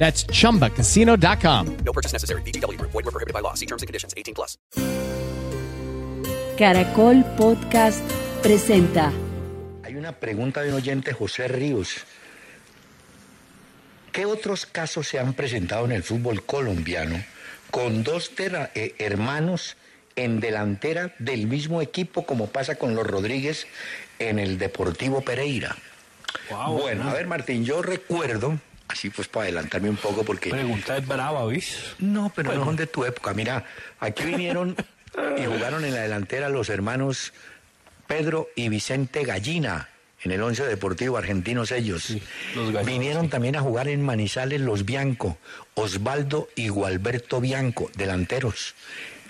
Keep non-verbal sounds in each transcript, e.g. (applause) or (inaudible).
That's chumbacasino.com. No purchase necessary. VGW Group. Void were prohibited by law. See terms and conditions. 18 plus. Caracol Podcast presenta. Hay una pregunta de un oyente, José Ríos. ¿Qué otros casos se han presentado en el fútbol colombiano con dos eh, hermanos en delantera del mismo equipo como pasa con los Rodríguez en el Deportivo Pereira? bueno, a ver Martín, yo recuerdo, así pues para adelantarme un poco porque... Pregunta es brava, ¿viste? No, pero no son de tu época. Mira, aquí vinieron y jugaron en la delantera los hermanos Pedro y Vicente Gallina, en el Once Deportivo Argentinos ellos. los gallinos, vinieron también a jugar en Manizales los Bianco, Osvaldo y Gualberto Bianco, delanteros.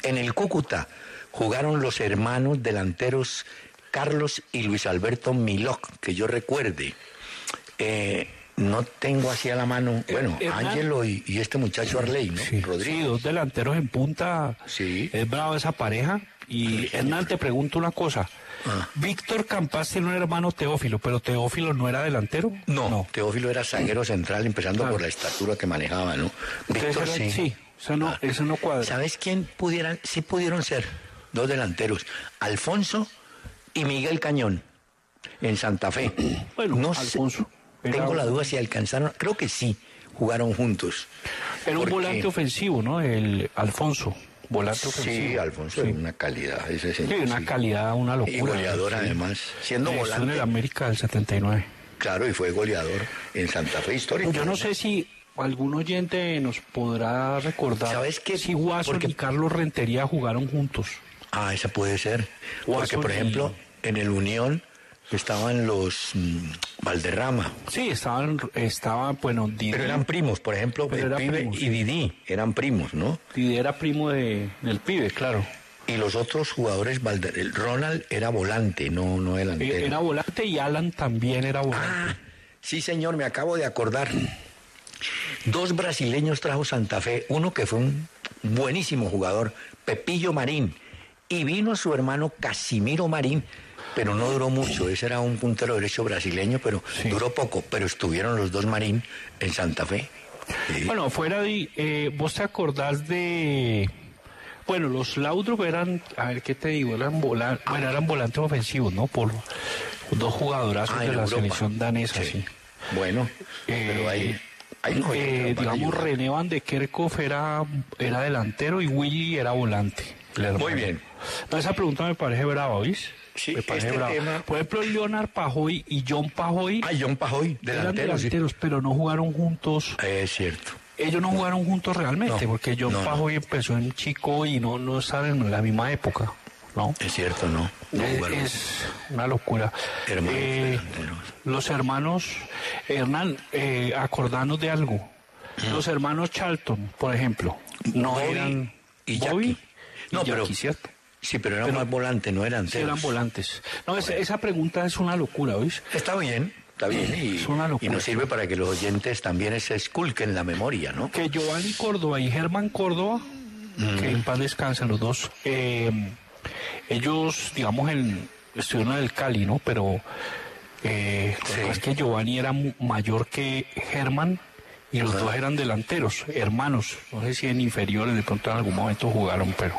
En el Cúcuta jugaron los hermanos delanteros Carlos y Luis Alberto Miloc, que yo recuerde. Eh, no tengo así a la mano, bueno, Hernán. Ángelo y, y este muchacho Arley, ¿no? Sí, Rodríguez. sí, dos delanteros en punta. Sí. Es brava esa pareja. Y Hernán, te pregunto una cosa. Ah. Víctor Campas tiene un hermano Teófilo, pero Teófilo no era delantero. No, Teófilo era zaguero central, empezando Claro. por la estatura que manejaba, ¿no? Víctor era- sí. sí, eso no, eso no cuadra. ¿Sabes quién pudieran? Sí pudieron ser dos delanteros, Alfonso y Miguel Cañón, en Santa Fe. Bueno, no sé, Alfonso era- tengo la duda si alcanzaron, creo que sí, jugaron juntos. Era un Porque- volante ofensivo, ¿no? El Alfonso, volante Sí, ofensivo. Alfonso, Sí. una calidad, ese Sí, una sí. calidad, una locura. Y goleador Sí. además, siendo Estuvo en el volante. América del 79. Claro, y fue goleador en Santa Fe histórico. Yo no sé si algún oyente nos podrá recordar ¿Sabes qué? si Porque- y Carlos Rentería jugaron juntos. Ah, esa puede ser. Porque, Watson por y- ejemplo, en el Unión estaban los mm, Valderrama. Sí, estaban, estaban bueno, Didi, Pero eran primos, por ejemplo, Pero el pibe primos, y. Didi eran primos, ¿no? Didi era primo de, del pibe, claro. Y los otros jugadores, el Ronald era volante, no, no delantero. Eh, Era volante y Alan también era volante. Ah, sí, señor, me acabo de acordar. Dos brasileños trajo Santa Fe, uno que fue un buenísimo jugador, Pepillo Marín, y vino su hermano Casimiro Marín, pero no duró mucho, ese era un puntero derecho brasileño, pero Sí. duró poco, pero estuvieron los dos Marín en Santa Fe. Sí. Bueno, fuera de... eh, ¿Vos te acordás de... Bueno, los Laudrup eran, a ver qué te digo, eran, volan- bueno, eran volantes ofensivos, ¿no? Por dos jugadorazos Ah, de la Europa. selección danesa, sí. Bueno, Eh, pero ahí, ahí no Eh, digamos. René Van de Kerkhoff era, era delantero y Willy era volante. Muy bien. No, esa pregunta me parece brava, ¿oís? Sí, este tema- Por ejemplo, Leonard Pajoy y John Pajoy Ah, John Pajoy, eran delantero, sí. delanteros, pero no jugaron juntos. Es cierto. Ellos no jugaron juntos realmente, No, porque John no, no. Pajoy empezó en chico y no, no estaban en la misma época, ¿no? Es cierto, no. No Es- una locura. Hermanos Eh, delanteros. los hermanos, Hernán, eh, acordanos de algo. Los hermanos Charlton, por ejemplo, no Bobby eran y Bobby Jackie. No, pero-. Sí, pero eran Pero- más volantes, no eran Sí, eran volantes. No, esa, esa pregunta es una locura, ¿oís? Está bien, está bien. Y, Es una locura. y nos sirve para que los oyentes también se esculquen la memoria, ¿no? Que Giovanni Córdoba y Germán Córdoba, que en paz descansen los dos, eh, ellos, digamos, en, estuvieron en el Cali, ¿no? Pero eh, Sí. es que Giovanni era mayor que Germán y los dos eran delanteros, hermanos. No sé si en inferiores de pronto en algún momento jugaron, pero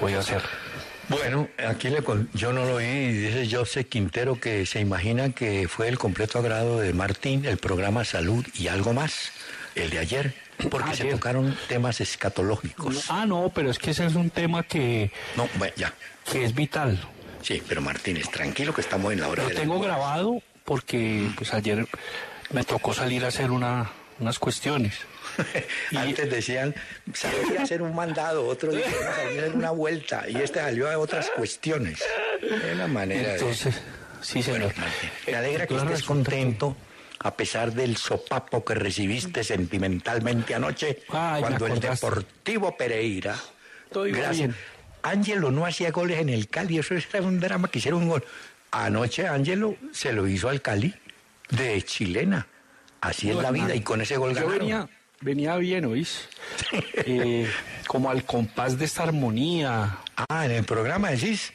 podía ser. Bueno, aquí le con- yo no lo oí y dice José Quintero que se imagina que fue el completo agrado de Martín el programa Salud y algo más, el de ayer. Porque se tocaron temas escatológicos. Ah, no, pero es que ese es un tema que, No, bueno, ya. que es vital. Sí, pero Martínez, tranquilo que estamos en la hora Lo de la- tengo grabado porque pues ayer me tocó salir a hacer una, unas cuestiones. Y- (laughs) Antes decían, salí a hacer un mandado, otro día salí a hacer una vuelta, y este salió a otras cuestiones. Es una manera de... Entonces, sí, Bueno, señor. Martín, me alegra que estés contento a pesar del sopapo que recibiste sentimentalmente anoche Ay, me cuando el. Deportivo Pereira. Todo iba bien. Ángelo no hacía goles en el Cali, eso era un drama que hicieron un gol. Anoche Ángelo se lo hizo al Cali de chilena. Así es la vida hermano. y con ese gol Yo ganaron. venía, venía bien, ¿oís? (laughs) Eh, como al compás de esta armonía. Ah, en el programa decís.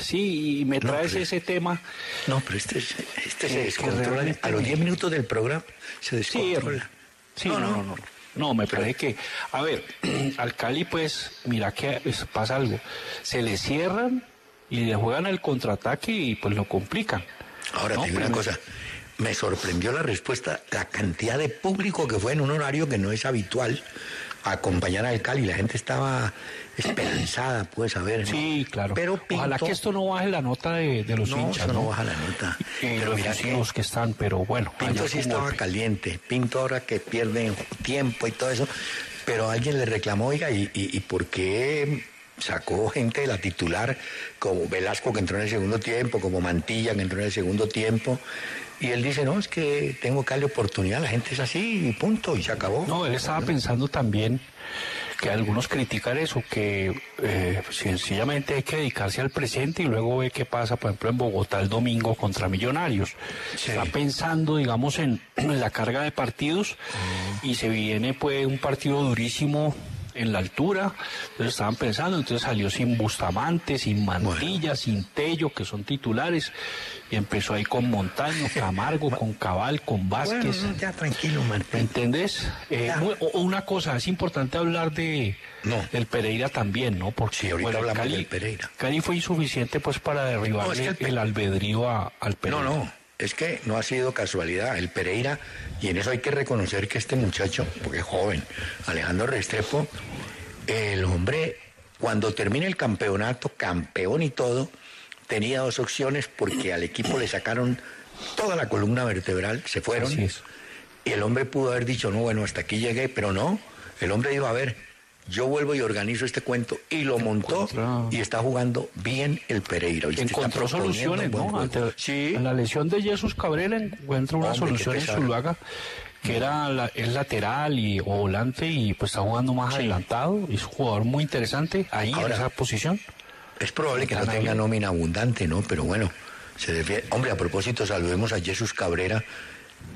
Sí, y me traes ese tema. No, pero este, es- este se que descontrola. A los me- 10 minutos del programa se descontrola. Sí, no, no, no. No, me parece que, a ver, (clears throat) al Cali pues, mira que pasa algo. Se le cierran y le juegan el contraataque y pues lo complican. Ahora No, te digo una cosa. Me sorprendió la respuesta, la cantidad de público que fue en un horario que no es habitual a acompañar al Cali. La gente estaba esperanzada, puedes saber. ¿no? Sí, claro. Pero Ojalá que esto no baje la nota de, de los No, hinchas, eso ¿no? no baja la nota. Y Pero los mira que- vecinos que están, pero bueno. Pinto sí estaba caliente. Pinto ahora que pierde tiempo y todo eso. Pero alguien le reclamó, oiga, ¿y, y, y por qué sacó gente de la titular como Velasco que entró en el segundo tiempo, como Mantilla que entró en el segundo tiempo? Y él dice, no, es que tengo que darle oportunidad, la gente es así y punto, y se acabó. No, él estaba pensando también que algunos critican eso, que eh, sencillamente hay que dedicarse al presente y luego ve qué pasa, por ejemplo, en Bogotá el domingo contra Millonarios. Sí. Está pensando, digamos, en, (clears throat) en la carga de partidos y se viene pues un partido durísimo en la altura, entonces estaban pensando, entonces salió sin Bustamante, sin Mantilla, sin Tello, que son titulares, y empezó ahí con Montaño, Camargo, con Cabal, con Vázquez. Bueno, ya tranquilo, ¿Me Martín. entendés? Eh, muy- una cosa, es importante hablar de No. del Pereira también, ¿no? Porque Sí, ahorita hablamos Cali, del Pereira. Cali fue insuficiente pues para derribarle No, es que el Pe- el albedrío a- al Pereira. No, no, es que no ha sido casualidad. El Pereira, y en eso hay que reconocer que este muchacho, porque es joven, Alejandro Restrepo, el hombre, cuando termina el campeonato, campeón y todo, tenía dos opciones porque al equipo le sacaron toda la columna vertebral, se fueron. Y el hombre pudo haber dicho, no, bueno, hasta aquí llegué, pero no. El hombre dijo, a ver, yo vuelvo y organizo este cuento. Y lo montó y está jugando bien el Pereira. Encontró soluciones, ¿no? Ante Sí. la lesión de Jesús Cabrera encuentra una Hombre, solución en. Zuluaga que era la- es lateral y o volante y pues está jugando más Sí. adelantado. Es un jugador muy interesante ahí Ahora- en esa posición. Es probable que no tenga nómina abundante, ¿no? Pero bueno, se defiende. Hombre, a propósito, saludemos a Jesús Cabrera,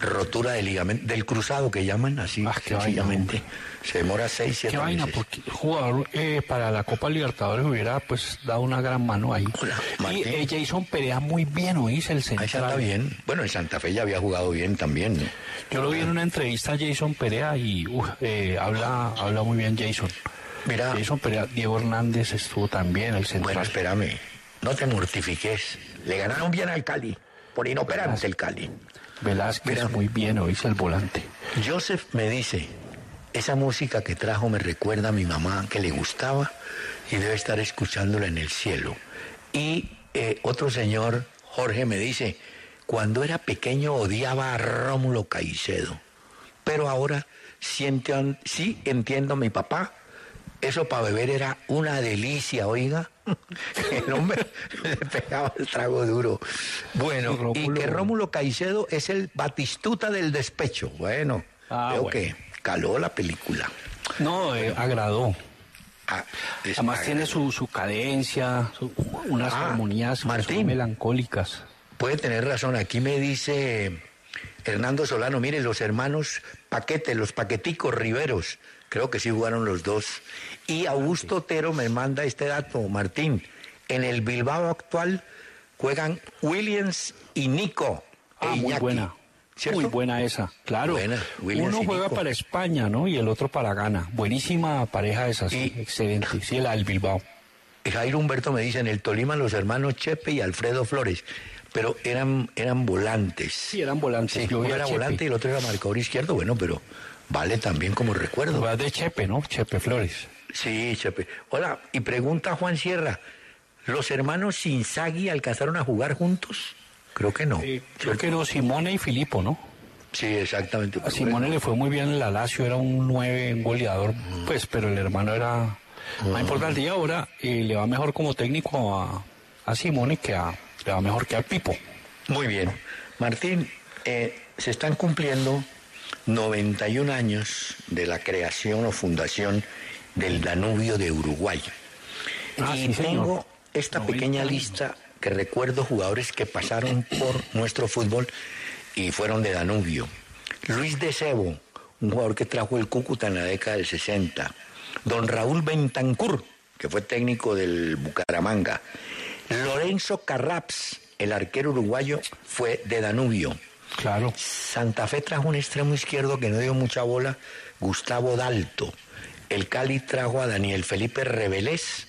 rotura de ligamento, del cruzado que llaman así, Ah, qué vaina, sencillamente. se demora seis, siete Qué vaina, meses. porque el jugador eh, para la Copa Libertadores hubiera pues dado una gran mano ahí. Hola, y eh, Jason Perea muy bien, oíste, el Ahí central. se anda bien. Bueno, en Santa Fe ya había jugado bien también, ¿no? Yo lo vi en una entrevista a Jason Perea y uf, eh, habla, habla muy bien Jason. Mira, Jason Perea, Diego Hernández estuvo también, el central. bueno, espérame, no te mortifiques. Le ganaron bien al Cali, por inoperante el Cali. Velázquez muy bien, oíste, el volante. Joseph me dice, esa música que trajo me recuerda a mi mamá que le gustaba y debe estar escuchándola en el cielo. Y eh, otro señor, Jorge, me dice, cuando era pequeño odiaba a Rómulo Caicedo, pero ahora siente, sí entiendo a mi papá. Eso para beber era una delicia, oiga. (laughs) El hombre le pegaba el trago duro. Bueno, y que Rómulo Caicedo es el batistuta del despecho. Bueno, Ah, veo bueno. que caló la película. No, eh, agradó. Ah, Además tiene su, su cadencia, su- unas Ah, armonías Martín. melancólicas. Puede tener razón. Aquí me dice Hernando Solano, mire, los hermanos Paquete, los Paqueticos Riveros, creo que sí jugaron los dos. Y Augusto Otero me manda este dato, Martín. En el Bilbao actual juegan Williams y Nico. Ah, e muy buena. ¿Cierto? Muy buena esa, claro. Buena, Uno juega Nico. para España, ¿no? Y el otro para Ghana. Buenísima pareja esa, sí. Excelente. Sí, la del Bilbao. Jairo Humberto me dice, en el Tolima los hermanos Chepe y Alfredo Flores, pero eran, eran volantes. Sí, eran volantes. Sí, Yo uno era Chepe. volante y el otro era marcador izquierdo, bueno, pero vale también como recuerdo. Va de Chepe, ¿no? Chepe Flores. Sí, Chepe. Hola, y pregunta Juan Sierra, ¿los hermanos Sinzagui alcanzaron a jugar juntos? Creo que no. Eh, creo que no, Simone y Filipo, ¿no? Sí, exactamente. A Simone le fue muy bien en la Lazio, era un 9, un goleador, pues, pero el hermano era más importante. Y ahora eh, le va mejor como técnico a, a Simone que a, le va mejor que al Pipo. Muy bien. Martín, eh, se están cumpliendo 91 años de la creación o fundación del Danubio de Uruguay. Ah, y sí, señor. tengo esta 90 pequeña lista que recuerdo jugadores que pasaron por nuestro fútbol y fueron de Danubio. Luis de Sebo, un jugador que trajo el Cúcuta en la década del 60. Don Raúl Bentancur, que fue técnico del Bucaramanga. Lorenzo Carraps, el arquero uruguayo, fue de Danubio. Claro. Santa Fe trajo un extremo izquierdo que no dio mucha bola, Gustavo Dalto. El Cali trajo a Daniel Felipe Revelés,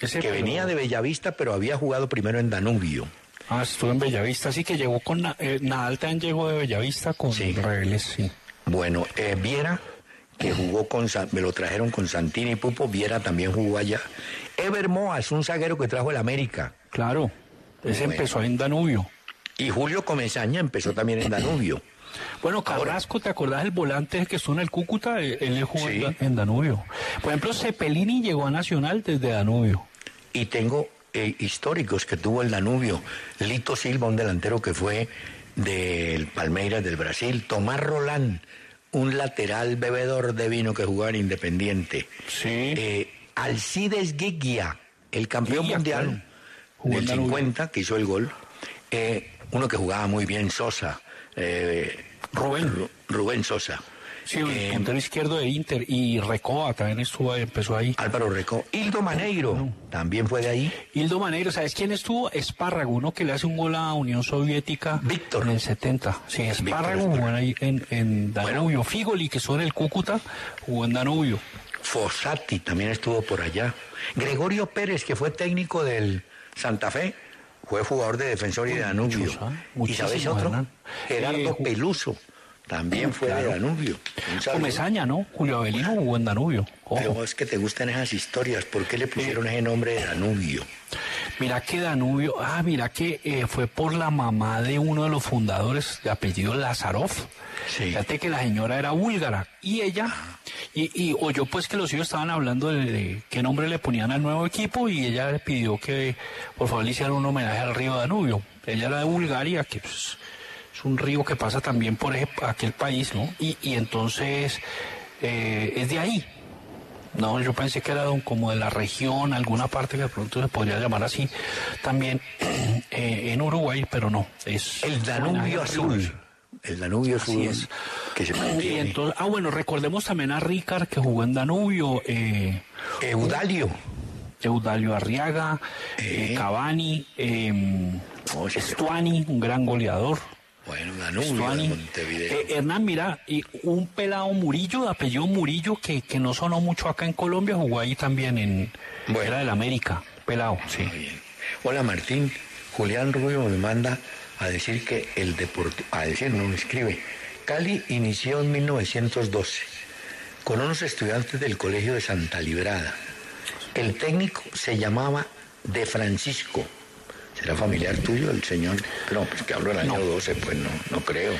Ese, que pero- venía de Bellavista, pero había jugado primero en Danubio. Ah, estuvo en Bellavista, así que llegó con... Eh, Nadal llegó de Bellavista con Sí. Sí. Bueno, eh, Viera, que jugó con, me lo trajeron con Santini y Pupo, Viera también jugó allá. Ever Moas, un zaguero que trajo el América. Claro. Ese Bueno. empezó en Danubio. Y Julio Comesaña empezó también en Danubio. Bueno, Carrasco, ¿te acordás del volante que estuvo en el Cúcuta? Él él jugó en Sí. En Danubio. Por ejemplo, Cepelini llegó a Nacional desde Danubio. Y tengo eh, históricos que tuvo el Danubio. Lito Silva, un delantero que fue del Palmeiras del Brasil. Tomás Rolán, un lateral bebedor de vino que jugaba en Independiente. Sí. Eh, Alcides Guiglia, el campeón mundial claro. Del en Danubio. 50, que hizo el gol. Eh, uno que jugaba muy bien, Sosa. Eh, Rubén. Ru- Rubén Sosa. Sí, el Eh, puntero izquierdo de Inter. Y Recoba también estuvo, ahí, empezó ahí. Álvaro Reco. Hildo Maneiro, también fue de ahí. Hildo Maneiro, ¿sabes quién estuvo? Espárrago, uno que le hace un gol a Unión Soviética Víctor. en el 70. Sí, Espárrago jugó ahí en, en Danubio. Figoli, que son el Cúcuta, jugó en Danubio. Fossati también estuvo por allá. Gregorio Pérez, que fue técnico del Santa Fe, fue jugador de defensor y de Danubio. ¿ah? ¿Y sabes Muchísimos, otro? Hernán. Gerardo Eh, Peluso, también fue de Claro. Danubio. Un saludo. Comesaña, ¿no? Julio Avelino jugó en Danubio. Ojo. Pero es que te gustan esas historias. ¿Por qué le pusieron ese nombre de Danubio? Mira que Danubio, ah, mira que eh, fue por la mamá de uno de los fundadores de apellido Lazarov. Sí. Fíjate que la señora era búlgara y ella, y, y oyó pues que los hijos estaban hablando de, de qué nombre le ponían al nuevo equipo y ella le pidió que por favor le hicieran un homenaje al río Danubio. Ella era de Bulgaria, que pues, es un río que pasa también por ese- aquel país, ¿no? Y, y entonces eh, es de ahí. No, yo pensé que era como de la región, alguna parte que de pronto se podría llamar así, también (clears throat) eh, en Uruguay, pero no, es El Danubio Azul. El Danubio Azul. es. Que se Y entonces, ah, bueno, recordemos también a Ricard que jugó en Danubio, eh, Eudalio. Eudalio Arriaga, eh, Eh. Cavani, eh, Oh, sí, Stuani, un gran goleador. Bueno, de Stuani. Montevideo. Eh, Hernán, mira, y un pelado Murillo, de apellido Murillo, que, que no sonó mucho acá en Colombia, jugó ahí también en. Bueno. Era del América, pelado, sí. Muy bien. Hola Martín, Julián Rubio me manda a decir que el deporte, a decir, no me escribe, Cali inició en 1912 con unos estudiantes del Colegio de Santa Librada. El técnico se llamaba De Francisco. ¿Será familiar tuyo el señor? No, pues que hablo del año No. 12, pues no, no creo.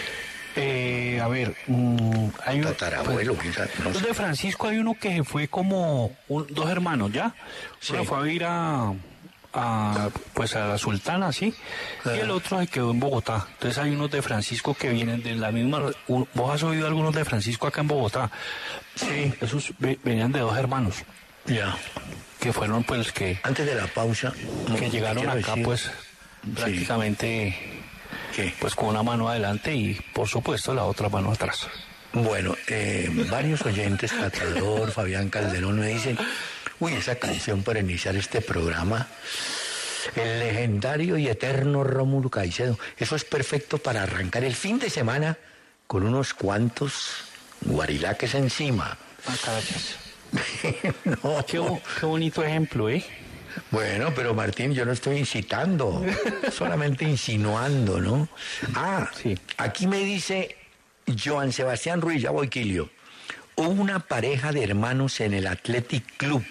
Eh, a ver, mm, hay un. Tatarabuelo, quién sabe, no Pues de Francisco hay uno que fue como un- dos hermanos, ¿ya? Sí. Uno fue a ir a, a, pues a la Sultana, ¿sí? Y el otro se quedó en Bogotá. Entonces hay unos de Francisco que vienen de la misma... ¿Vos has oído algunos de Francisco acá en Bogotá? Sí. Esos ve- venían de dos hermanos, Ya. Que fueron pues que, Antes de la pausa, que llegaron acá decir pues prácticamente que pues con una mano adelante y por supuesto la otra mano atrás. Bueno, eh, varios oyentes, Catador, Fabián Calderón, me dicen, uy, esa canción para iniciar este programa, el legendario y eterno Rómulo Caicedo, eso es perfecto para arrancar el fin de semana con unos cuantos guarilaques encima. Ah, carachas. No, Qué, qué bonito ejemplo, ¿eh? Bueno, pero Martín, yo no estoy incitando, solamente insinuando, ¿no? Ah, Sí. aquí me dice Joan Sebastián Ruiz, ya voy, Quilio. Hubo una pareja de hermanos en el Athletic Club,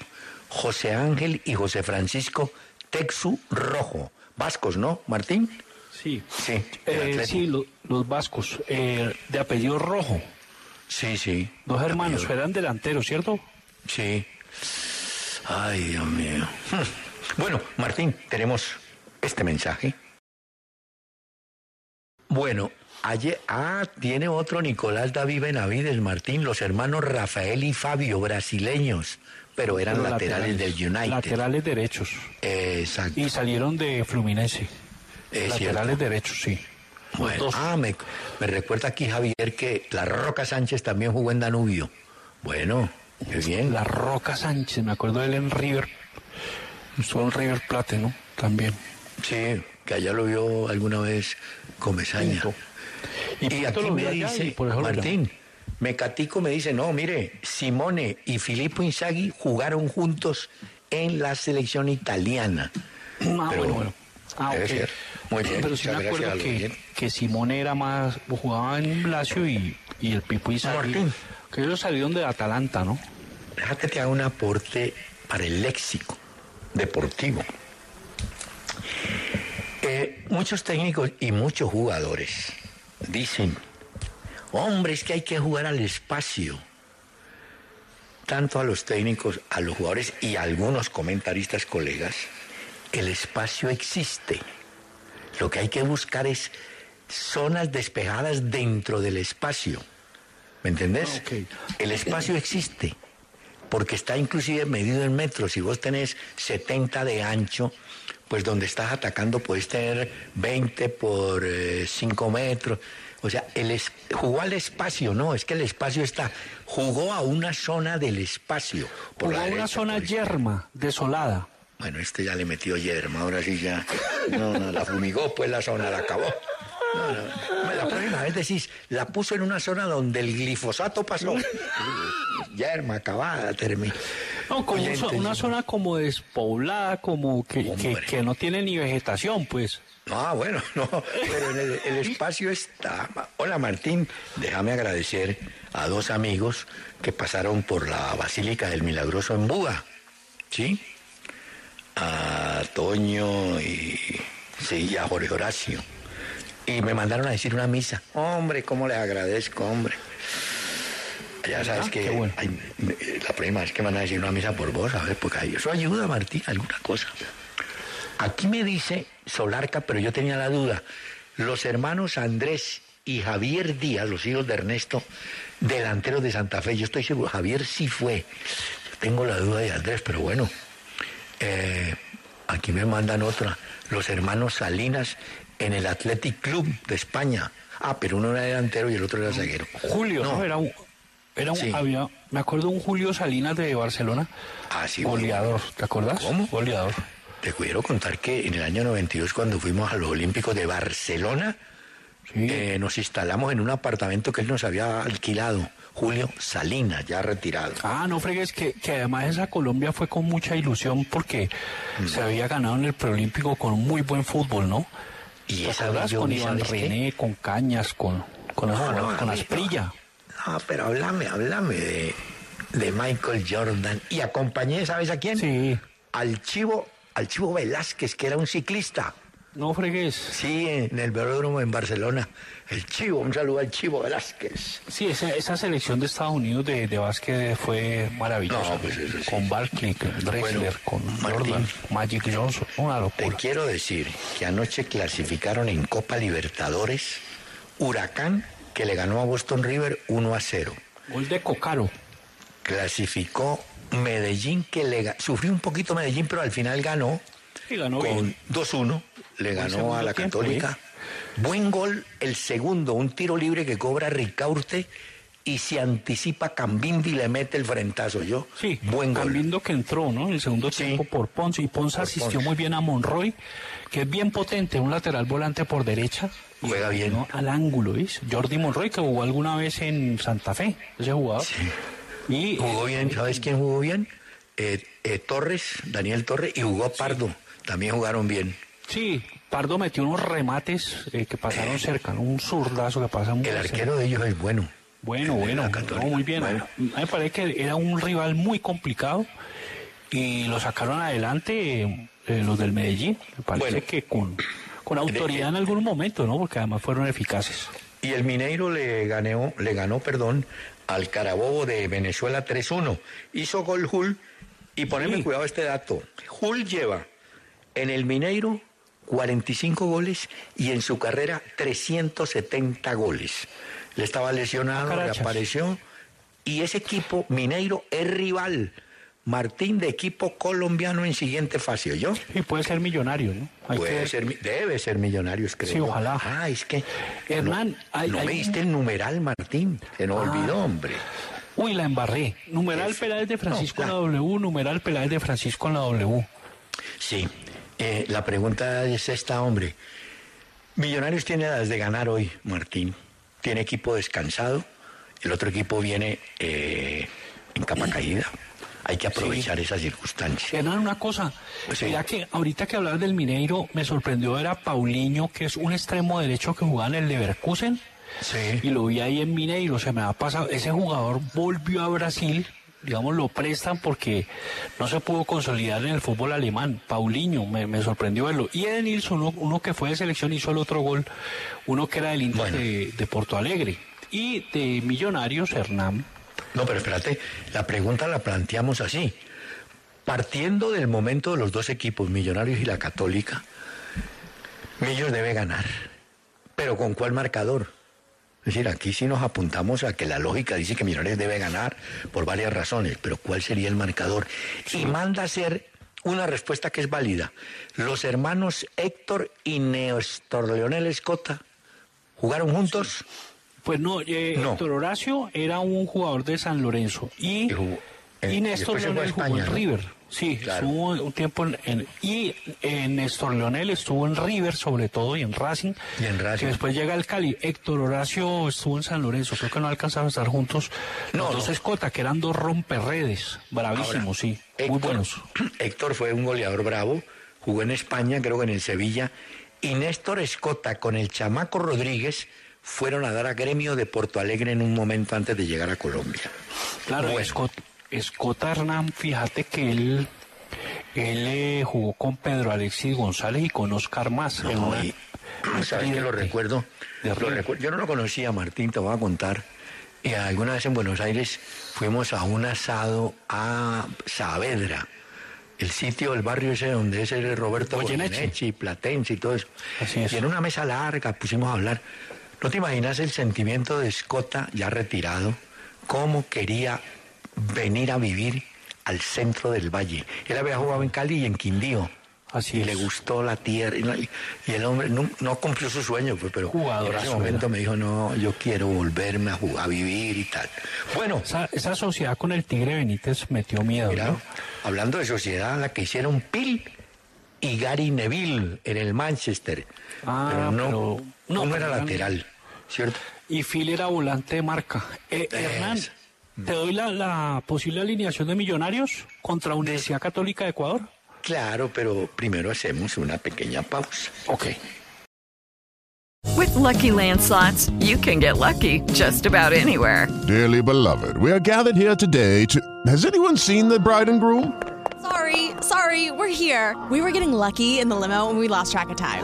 José Ángel y José Francisco Texu Rojo. Vascos, ¿no, Martín? Sí. Sí, Eh, sí, lo- los vascos, eh, de apellido Rojo. Sí, sí. Dos hermanos, Apellido- eran delanteros, ¿cierto? Sí. Ay, Dios mío. Bueno, Martín, tenemos este mensaje. Bueno, ayer, ah, tiene otro Nicolás David Benavides, Martín, los hermanos Rafael y Fabio, brasileños, pero eran Pero laterales, del United. Laterales derechos. Exacto. Y salieron de Fluminense. Es laterales derechos, sí. Bueno, ah, me, me recuerda aquí Javier que la Roca Sánchez también jugó en Danubio. Bueno, qué bien. La Roca Sánchez, me acuerdo de él en River. Estuvo en River Plate, ¿no? También. Sí, que allá lo vio alguna vez Comesaña. Y, Pinto aquí me dice, y por eso lo Martín, Mecatico me dice, no, mire, Simone y Filippo Inzaghi jugaron juntos en la selección italiana. Ah, Pero bueno, bueno. Ah, debe ser. Muy bien, Pero sí me acuerdo que, que Simone era más, jugaba en Lazio y, y el Pipo Inzaghi, Martín. Que ellos salieron de Atalanta, ¿no? Déjate que haga un aporte para el léxico deportivo. Eh, muchos técnicos y muchos jugadores dicen, hombre, es que hay que jugar al espacio. Tanto a los técnicos, a los jugadores y a algunos comentaristas colegas, el espacio existe. Lo que hay que buscar es zonas despejadas dentro del espacio. ¿Me entendés? Ah. El espacio existe porque está inclusive medido en metros. Si vos tenés 70 de ancho, pues donde estás atacando puedes tener 20 por 5 metros. O sea, el es- jugó al espacio, no, es que el espacio está. Jugó a una zona del espacio. por Jugó a una zona yerma, desolada. Bueno, este ya le metió yerma, ahora sí ya. No, no, la fumigó, pues la zona la acabó. No, no. La próxima vez decís, la puso en una zona donde el glifosato pasó. (laughs) Yerma, acabada, terminó. No, como una zona como despoblada, como que, que, no tiene ni vegetación, pues. No, bueno, (laughs) no, pero en el, el espacio está. Hola Martín, déjame agradecer a dos amigos que pasaron por la Basílica del Milagroso en Buga, ¿sí? A Toño y, sí, y a Jorge Horacio. Y me mandaron a decir una misa. Hombre, cómo les agradezco, hombre. Ya sabes Ah, que bueno. ay, me- la próxima vez que me van a decir una misa por vos, a ver, porque ahí- eso ayuda, Martín, alguna cosa. Aquí me dice Solarca, pero yo tenía la duda. Los hermanos Andrés y Javier Díaz, los hijos de Ernesto, delanteros de Santa Fe. Yo estoy seguro, Javier sí fue. Tengo la duda de Andrés, pero bueno. Eh, aquí me mandan otra. Los hermanos Salinas en el Athletic Club de España. Ah, pero uno era delantero y el otro era zaguero. Julio, ¿no? Era un, era un, Sí. había, me acuerdo un Julio Salinas de Barcelona. Ah, sí, Goleador, ¿te acuerdas? ¿Cómo? Goleador. Te quiero contar que en el año 92, cuando fuimos a los Olímpicos de Barcelona, Sí. Eh, nos instalamos en un apartamento que él nos había alquilado, Julio Salinas, ya retirado. Ah, no fregues, que, que además esa Colombia fue con mucha ilusión porque se había ganado en el preolímpico con muy buen fútbol, ¿no? Y ¿Te esa vez con. René, con Cañas, con, con, No, no, con Asprilla. No, pero háblame, háblame de, de Michael Jordan. Y acompañé, ¿sabes a quién? Sí. Al Chivo, al Chivo Velázquez, que era un ciclista. No fregues. Sí, en el velódromo en Barcelona. El Chivo, un saludo al Chivo Velázquez. Sí, esa, esa selección de Estados Unidos de, de básquet fue maravillosa. No, pues eso sí. Con Barkley, con Drexler, Bueno, con Martín. Jordan, Magic Johnson, una Te locura. quiero decir que anoche clasificaron en Copa Libertadores Huracán, que le ganó a Boston River 1 a 0. Gol de Cocaro. Clasificó Medellín, que le sufrió un poquito Medellín, pero al final ganó Y ganó con bien. 2-1. Le ganó a la tiempo, Católica. Buen gol, el segundo, un tiro libre que cobra Ricaurte y se anticipa Cambindi y le mete el frentazo. Yo, Sí, buen gol. Cambindo que entró, ¿no? En el segundo Sí. tiempo por Ponce. Y Ponce Por asistió Ponce. muy bien a Monroy, que es bien potente, un lateral volante por derecha. Juega bien. ¿no? Al ángulo, ¿ves? Jordi Monroy, que jugó alguna vez en Santa Fe, ese jugador. Y Jugó eh, bien, ¿sabes quién jugó bien? Eh, eh, Torres, Daniel Torres, y jugó Pardo. También jugaron bien. Sí, Pardo metió unos remates eh, que pasaron cerca, ¿no? un zurdazo que pasa muy El cerca. arquero de ellos es bueno. Bueno, bueno, no, muy bien. Bueno. Me parece que era un rival muy complicado y lo sacaron adelante eh, los del Medellín. Me parece Bueno. que con, con autoridad en algún momento, ¿no? Porque además fueron eficaces. Y el Mineiro le ganó, le ganó, perdón, al Carabobo de Venezuela 3-1. Hizo gol Hull y poneme Sí. cuidado este dato. Hull lleva en el Mineiro 45 goles y en su carrera 370 goles. Le estaba lesionado, Carachas. reapareció y ese equipo Mineiro es rival. Martín de equipo colombiano en siguiente fase, ¿yo? Y puede ser millonario, ¿no? Hay Puede que- ser, debe ser millonarios, creo. Sí, ojalá. Ah, es que. Hernán, no, hay- no hay me diste el numeral, Martín. Se nos Ah. olvidó, hombre. Uy, la embarré. Numeral Eso. Peláez de Francisco No, en la W, numeral Peláez de Francisco en la W. Sí. Eh, la pregunta es esta, hombre. Millonarios tiene las de ganar hoy, Martín. Tiene equipo descansado. El otro equipo viene eh, en capa caída. Hay que aprovechar esa circunstancia. Hernán, una cosa. Sí. Mira que ahorita que hablabas del Mineiro, me sorprendió ver a Paulinho, que es un extremo derecho que jugaba en el Leverkusen. Sí. Y lo vi ahí en Mineiro, se me ha pasado. Ese jugador volvió a Brasil, digamos, lo prestan porque no se pudo consolidar en el fútbol alemán. Paulinho, me, me sorprendió verlo. Y Edenilson, uno, uno que fue de selección, hizo el otro gol, uno que era del Inter Bueno. de, de Porto Alegre. Y de Millonarios, Hernán. No, pero espérate, la pregunta la planteamos así. Partiendo del momento de los dos equipos, Millonarios y la Católica, Millos debe ganar. Pero ¿con cuál marcador? Es decir, aquí sí nos apuntamos a que la lógica dice que Millonarios debe ganar por varias razones, pero ¿cuál sería el marcador? Y manda a hacer una respuesta que es válida. Los hermanos Héctor y Néstor Leonel Escota jugaron juntos. Pues no, eh, No. Héctor Horacio era un jugador de San Lorenzo y, Y jugó- eh, y y Néstor Leonel jugó en. River. Sí, Claro. estuvo un tiempo en, en- y eh, Néstor Leonel estuvo en River sobre todo y en Racing. Y en Racing. Que después llega al Cali. Héctor Horacio estuvo en San Lorenzo. Creo que no alcanzaron a estar juntos. No, Los dos no. Escota, que eran dos romperredes. Bravísimos, Ahora, sí. Héctor, Muy buenos. (clears throat) Héctor fue un goleador bravo, jugó en España, creo que en el Sevilla, y Néstor Escota con el chamaco Rodríguez fueron a dar a gremio de Porto Alegre en un momento antes de llegar a Colombia. Claro, Bueno. Escot- Escota Hernán, fíjate que él, él eh, jugó con Pedro Alexis González y con Oscar Más. en No, una- y- ¿Sabes que lo recuerdo? de Lo. Yo no lo conocía, Martín, te voy a contar. Y alguna vez en Buenos Aires fuimos a un asado a Saavedra, el sitio, el barrio ese donde es el Roberto Goyeneche. Goyeneche, Platense y todo eso. Así es. Y en una mesa larga pusimos a hablar. ¿No te imaginas el sentimiento de Escota, ya retirado, cómo quería venir a vivir al centro del valle? Él había jugado en Cali y en Quindío. Así y es. le gustó la tierra. Y, el hombre no, no cumplió su sueño, pues, pero Jugadorazo, en ese momento me dijo, no, yo quiero volverme a jugar, a vivir y tal. Bueno, Esa, esa sociedad con el Tigre Benítez metió miedo, mira, ¿no? hablando de sociedad, la que hicieron Pil y Gary Neville en el Manchester. Ah, pero no, pero- no, pero era lateral, ¿cierto? Y Phil era volante de marca. Eh, Hernán. Mm. te doy la, la posible alineación de Millonarios contra Universidad Católica de Ecuador. Claro, pero primero hacemos una pequeña pausa. Ok. With Lucky Land slots, you can get lucky just about anywhere. Dearly beloved, we are gathered here today to. Has anyone seen the bride and groom? Sorry, sorry, we're here. We were getting lucky in the limo and we lost track of time.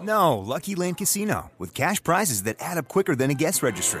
No, Lucky Land Casino, with cash prizes that add up quicker than a guest registry.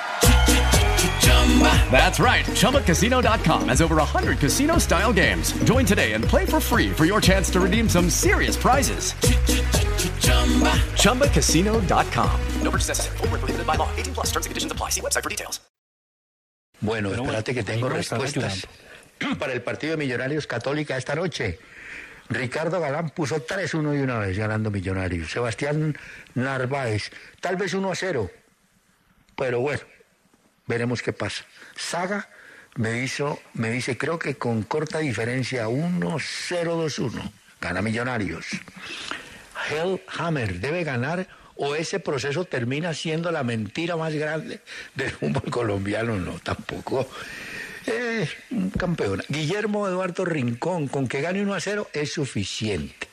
That's right. ChumbaCasino.com has over 100 casino style games. Join today and play for free for your chance to redeem some serious prizes. ChumbaCasino.com. No purchase necessary. Void where prohibited by law. 18 plus terms and conditions apply. See website for details. Bueno, Pero espérate bueno, que tengo respuestas (clears throat) para el partido de Millonarios Católica esta noche. Ricardo Galán puso 3-1 de una vez ganando Millonarios. Sebastián Narváez, tal vez 1-0. Pero bueno, veremos qué pasa. Saga me hizo, me dice, creo que con corta diferencia 1-0-2-1. Gana Millonarios. Hellhammer debe ganar o ese proceso termina siendo la mentira más grande del fútbol colombiano. No, tampoco. Eh, un campeón. Guillermo Eduardo Rincón, con que gane 1 a 0 es suficiente.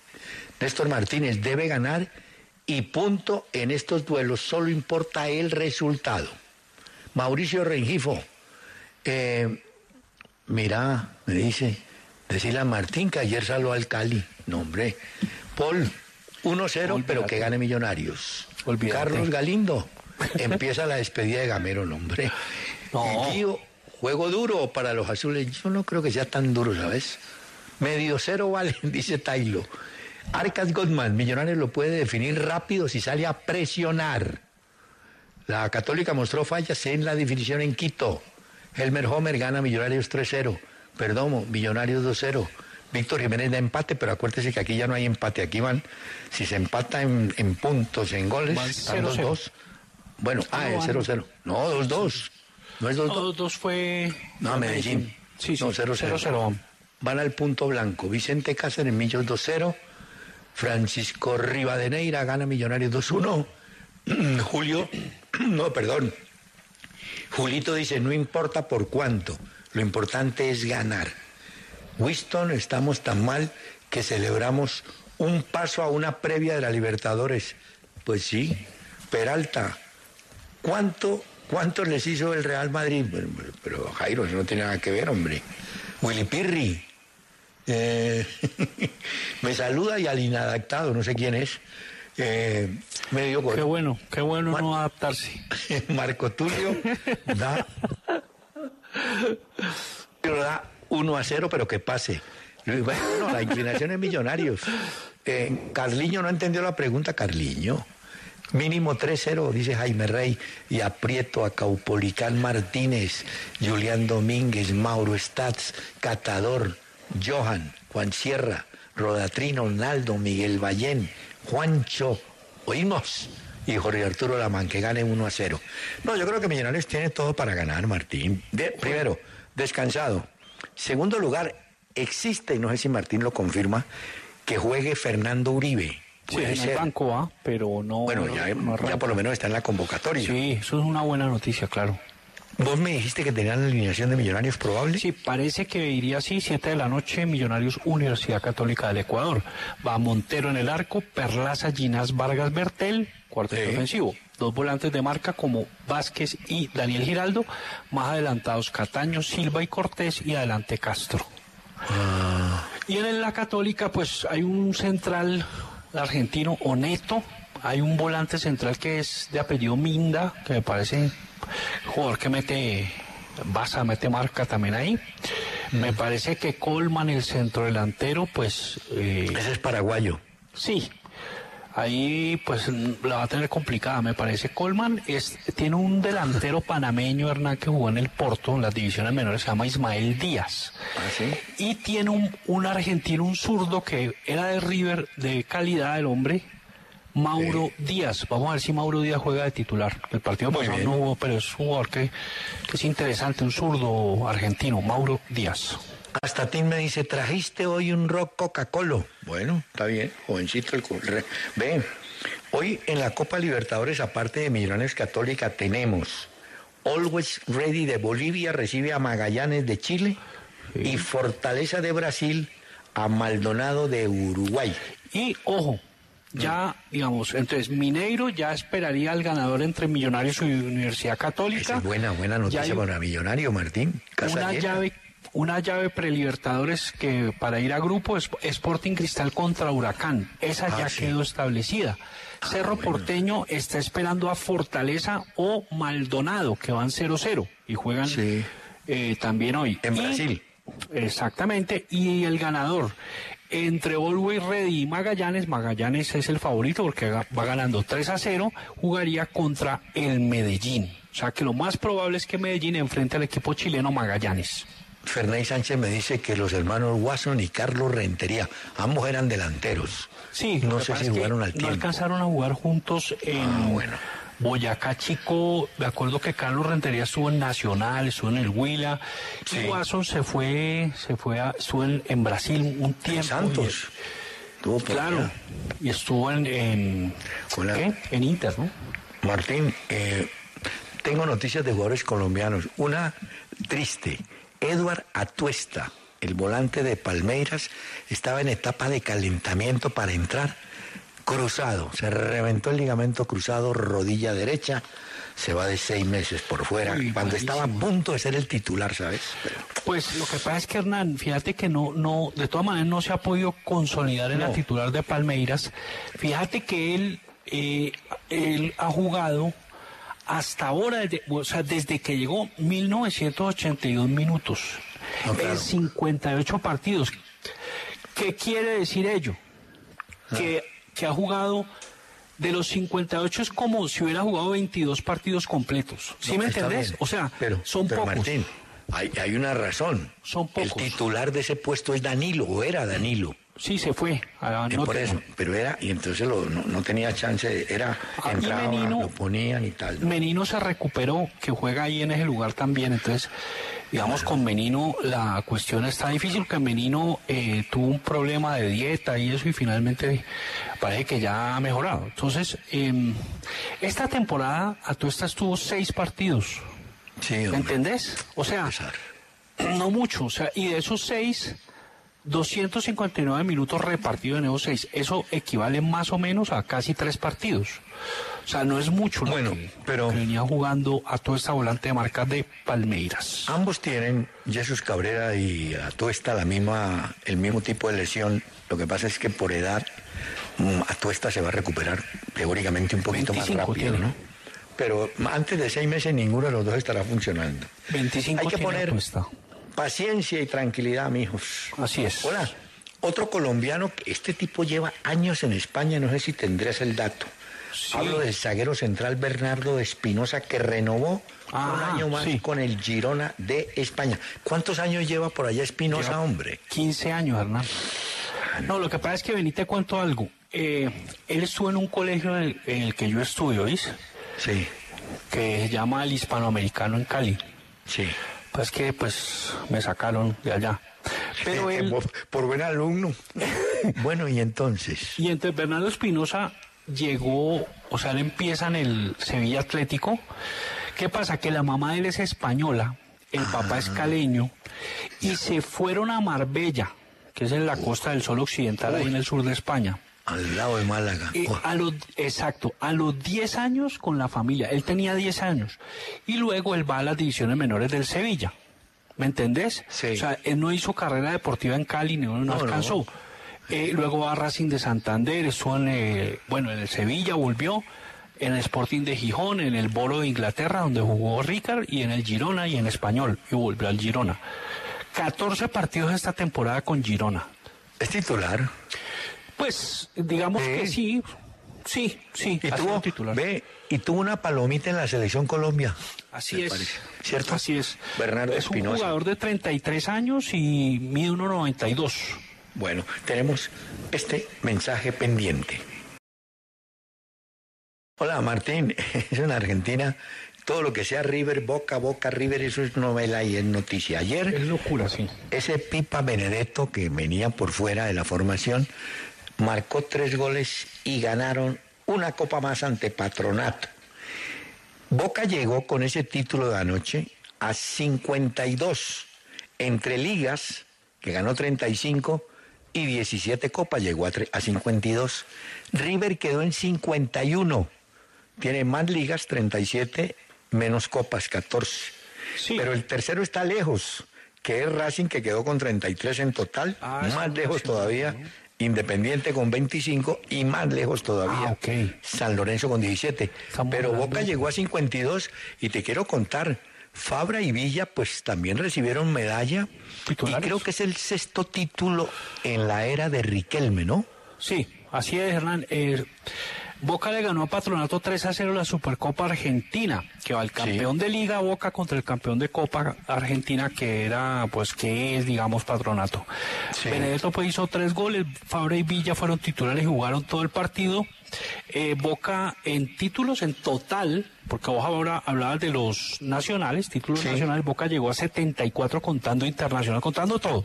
Néstor Martínez debe ganar y punto en estos duelos, solo importa el resultado. Mauricio Rengifo, eh, mira, me dice, decirle a Martín que ayer salió al Cali. No, hombre. Paul, 1-0, pero que gane Millonarios. Carlos Galindo, empieza la despedida de Gamero, no, hombre. No. Juego duro para los azules. Yo no creo que sea tan duro, ¿sabes? Medio cero vale, (laughs) dice Tailo. Arcas Goldman, Millonarios lo puede definir rápido si sale a presionar. La Católica mostró fallas en la definición en Quito. Helmer Homer gana Millonarios 3-0. Perdomo, Millonarios 2-0. Víctor Jiménez da empate, pero acuérdese que aquí ya no hay empate. Aquí van, si se empata en, en puntos, en goles, Van están 0-0. 2-2. Bueno, ah, es 0-0. No, 2-2. No es 2-2. No, dos fue. No, Medellín. Sí, sí. No, 0-0. 0-0. Van al punto blanco. Vicente Cáceres, Millos 2-0. Francisco Rivadeneira gana Millonarios 2-1. (clears throat) Julio, (clears throat) no, perdón. Julito dice, no importa por cuánto, lo importante es ganar. Winston, estamos tan mal que celebramos un paso a una previa de la Libertadores. Pues sí, Peralta, ¿cuánto, les hizo el Real Madrid? Pero, Jairo, eso no tiene nada que ver, hombre. Willy Pirri, eh, (laughs) me saluda y al inadaptado, no sé quién es, eh, me dio Qué bueno, qué bueno no adaptarse. (laughs) Marco Tulio da, da 1 a 0, pero que pase. Bueno, no, la inclinación es millonarios. Eh, Carliño no entendió la pregunta, Carliño. Mínimo 3-0, dice Jaime Rey, y aprieto a Caupolicán Martínez, Julián Domínguez, Mauro Stats, Catador, Johan, Juan Sierra, Rodatrino, Naldo, Miguel Ballén, Juancho, oímos, y Jorge Arturo Lamán, que gane 1 a 0. No, yo creo que Millonarios tiene todo para ganar, Martín. De- primero, descansado. Segundo lugar, existe, y no sé si Martín lo confirma, que juegue Fernando Uribe. Sí, en el banco va, pero no. Bueno, no- ya, no ya arranca. por lo menos está en la convocatoria. Sí, eso es una buena noticia, claro. Vos me dijiste que tenían la alineación de Millonarios probable. Sí, parece que iría así, 7 de la noche, Millonarios Universidad Católica del Ecuador. Va Montero en el arco, Perlaza, Ginás, Vargas, Bertel, cuarteto Sí. ofensivo. Dos volantes de marca como Vázquez y Daniel Giraldo, más adelantados Cataño, Silva y Cortés y adelante Castro. Y en la Católica, pues hay un central argentino, Oneto, hay un volante central que es de apellido Minda, que me parece jugador que mete Baza, mete marca también ahí. Me parece que Colman, el centro delantero, pues... eh, Ese es paraguayo. Sí, ahí pues la va a tener complicada, me parece. Colman es, tiene un delantero panameño, Hernán, que jugó en el Porto, en las divisiones menores, se llama Ismael Díaz. Y tiene un, un argentino, un zurdo que era de River, de calidad del hombre, Mauro Díaz. Vamos a ver si Mauro Díaz juega de titular. El partido Muy pasado bien. no hubo, pero es un jugador que, que es interesante, un zurdo argentino, Mauro Díaz. Hasta Tim me dice, trajiste hoy un rock Coca-Cola. Bueno, está bien, jovencito el Ve, hoy en la Copa Libertadores, aparte de Millonarios Católica, tenemos Always Ready de Bolivia, recibe a Magallanes de Chile y Fortaleza de Brasil a Maldonado de Uruguay. Y ojo, ya, digamos, entonces Mineiro ya esperaría al ganador entre Millonarios y Universidad Católica. Esa es buena, buena noticia para Millonario, Martín. Casa una llena. llave, una llave prelibertadores que para ir a grupo es Sporting Cristal contra Huracán. Esa Ah, ya sí. quedó establecida. Cerro Porteño está esperando a Fortaleza o Maldonado, que van 0-0 y juegan Sí. eh, también hoy. En Y- Brasil. Exactamente, y el ganador entre Always Ready y Magallanes, Magallanes es el favorito porque va ganando 3 a 0, jugaría contra el Medellín. O sea que lo más probable es que Medellín enfrente al equipo chileno Magallanes. Ferney Sánchez me dice que los hermanos Watson y Carlos Rentería, ambos eran delanteros. Sí, no sé si jugaron al no tiempo. alcanzaron a jugar juntos en, Ah, bueno. Boyacá Chico, me acuerdo que Carlos Rentería estuvo en Nacional, estuvo en el Huila, y Watson se fue, se fue a, estuvo en, en Brasil un tiempo. Santos. Por Claro, allá. y estuvo en, en. ¿qué? en Inter, ¿no? Martín, eh, tengo noticias de jugadores colombianos. Una triste. Edward Atuesta, el volante de Palmeiras, estaba en etapa de calentamiento para entrar. Cruzado, se reventó el ligamento cruzado, rodilla derecha, se va de seis meses por fuera, Uy, cuando estaba a punto de ser el titular, ¿sabes? Pero- Pues lo que pasa es que Hernán, fíjate que no, no, de todas maneras no se ha podido consolidar en la titular de Palmeiras. Fíjate que él, eh, él ha jugado hasta ahora, desde, o sea, desde que llegó 1982 minutos, No, claro. en 58 partidos. ¿Qué quiere decir ello? Que, que ha jugado de los 58 es como si hubiera jugado 22 partidos completos. ¿Sí No, me entendés? bien. O sea, pero, son pero, pocos. Martín, hay, hay una razón. Son El pocos. titular de ese puesto es Danilo, o era Danilo. Sí, se fue. a Eh, por eso, pero era, y entonces lo- no, no tenía chance, de- era, y entraba, Menino- lo ponían y tal. ¿no? Menino se recuperó, que juega ahí en ese lugar también. Entonces, digamos, con Menino la cuestión está difícil, que Menino eh, tuvo un problema de dieta y eso, y finalmente parece que ya ha mejorado. Entonces, em, esta temporada Atuesta estuvo seis partidos. Sí, ¿Me hombre. entendés? O sea, no mucho. O sea, y de esos seis, 259 minutos repartidos en esos seis. Eso equivale más o menos a casi tres partidos. O sea, no es mucho lo Bueno, que, pero- que venía jugando a toda esta volante de marcas de Palmeiras. Ambos tienen, Jesús Cabrera y Atuesta, la misma, el mismo tipo de lesión. Lo que pasa es que por edad, mm, Atuesta se va a recuperar teóricamente un poquito 25 más rápido, tiene. ¿no? Pero antes de seis meses ninguno de los dos estará funcionando. 25 Hay que poner Atuesta. Paciencia y tranquilidad, mijos. Así es. Hola, otro colombiano, este tipo lleva años en España, no sé si tendrías el dato. Hablo del zaguero central Bernardo de Espinosa que renovó Ah, un año más sí. con el Girona de España. ¿Cuántos años lleva por allá Espinosa, hombre? 15 años, Hernán. No, lo que pasa es que Benítez cuento algo. Eh, él estuvo en un colegio en el, en el que yo estudio, ¿oís? Sí, Que se llama el Hispanoamericano en Cali. sí. Pues que pues me sacaron de allá. Pero él, por, por buen alumno. (laughs) bueno, y entonces. y entonces Bernardo Espinosa llegó, o sea, él empieza en el Sevilla Atlético. ¿Qué pasa? Que la mamá de él es española, el papá es caleño, y se fueron a Marbella, que es en la costa del sol occidental, ahí en el sur de España. Al lado de Málaga. Eh, Oh, a los, exacto, a los 10 años con la familia. Él tenía 10 años. Y luego él va a las divisiones menores del Sevilla. ¿Me entendés? Sí. O sea, él no hizo carrera deportiva en Cali, no, no, alcanzó. Eh, luego va a Racing de Santander, estuvo en, eh, bueno, en el Sevilla, volvió, en el Sporting de Gijón, en el Boro de Inglaterra, donde jugó Ricard, y en el Girona y en Español, y volvió al Girona. 14 partidos esta temporada con Girona. es titular. Pues, digamos que sí, sí, sí, Y tuvo, titular. ve, y tuvo una palomita en la selección Colombia. Así es. parece. ¿Cierto? Así es. Bernardo es un Espinosa. jugador de 33 años y mide 1.92. Bueno, tenemos este mensaje pendiente. Hola Martín, (laughs) es en Argentina. Todo lo que sea River, Boca, Boca, River, eso es novela y es noticia. Ayer Es locura, sí. ese Pipa Benedetto que venía por fuera de la formación marcó tres goles y ganaron una copa más ante Patronato. Boca llegó con ese título de anoche a 52 entre ligas, que ganó 35, y 17 copas, llegó a, tre- a 52. River quedó en 51, tiene más ligas, 37, menos copas, 14. Sí. Pero el tercero está lejos, que es Racing, que quedó con 33 en total, Ah, más lejos todavía. Independiente con 25 y más lejos todavía Ah. San Lorenzo con 17. Estamos Pero Boca llegó a 52 y te quiero contar, Fabra y Villa pues también recibieron medalla Titulares. y creo que es el sexto título en la era de Riquelme, ¿no? Sí, así es, Hernán. Eh, Boca le ganó a Patronato 3 a 0 la Supercopa Argentina, que va el campeón de Liga Boca contra el campeón de Copa Argentina, que era, pues, que es, digamos, Patronato. Sí. Benedetto pues hizo tres goles, Fabra y Villa fueron titulares y jugaron todo el partido, Eh, Boca en títulos en total, porque vos ahora hablabas de los nacionales, títulos nacionales, Boca llegó a 74 contando internacional, contando todo.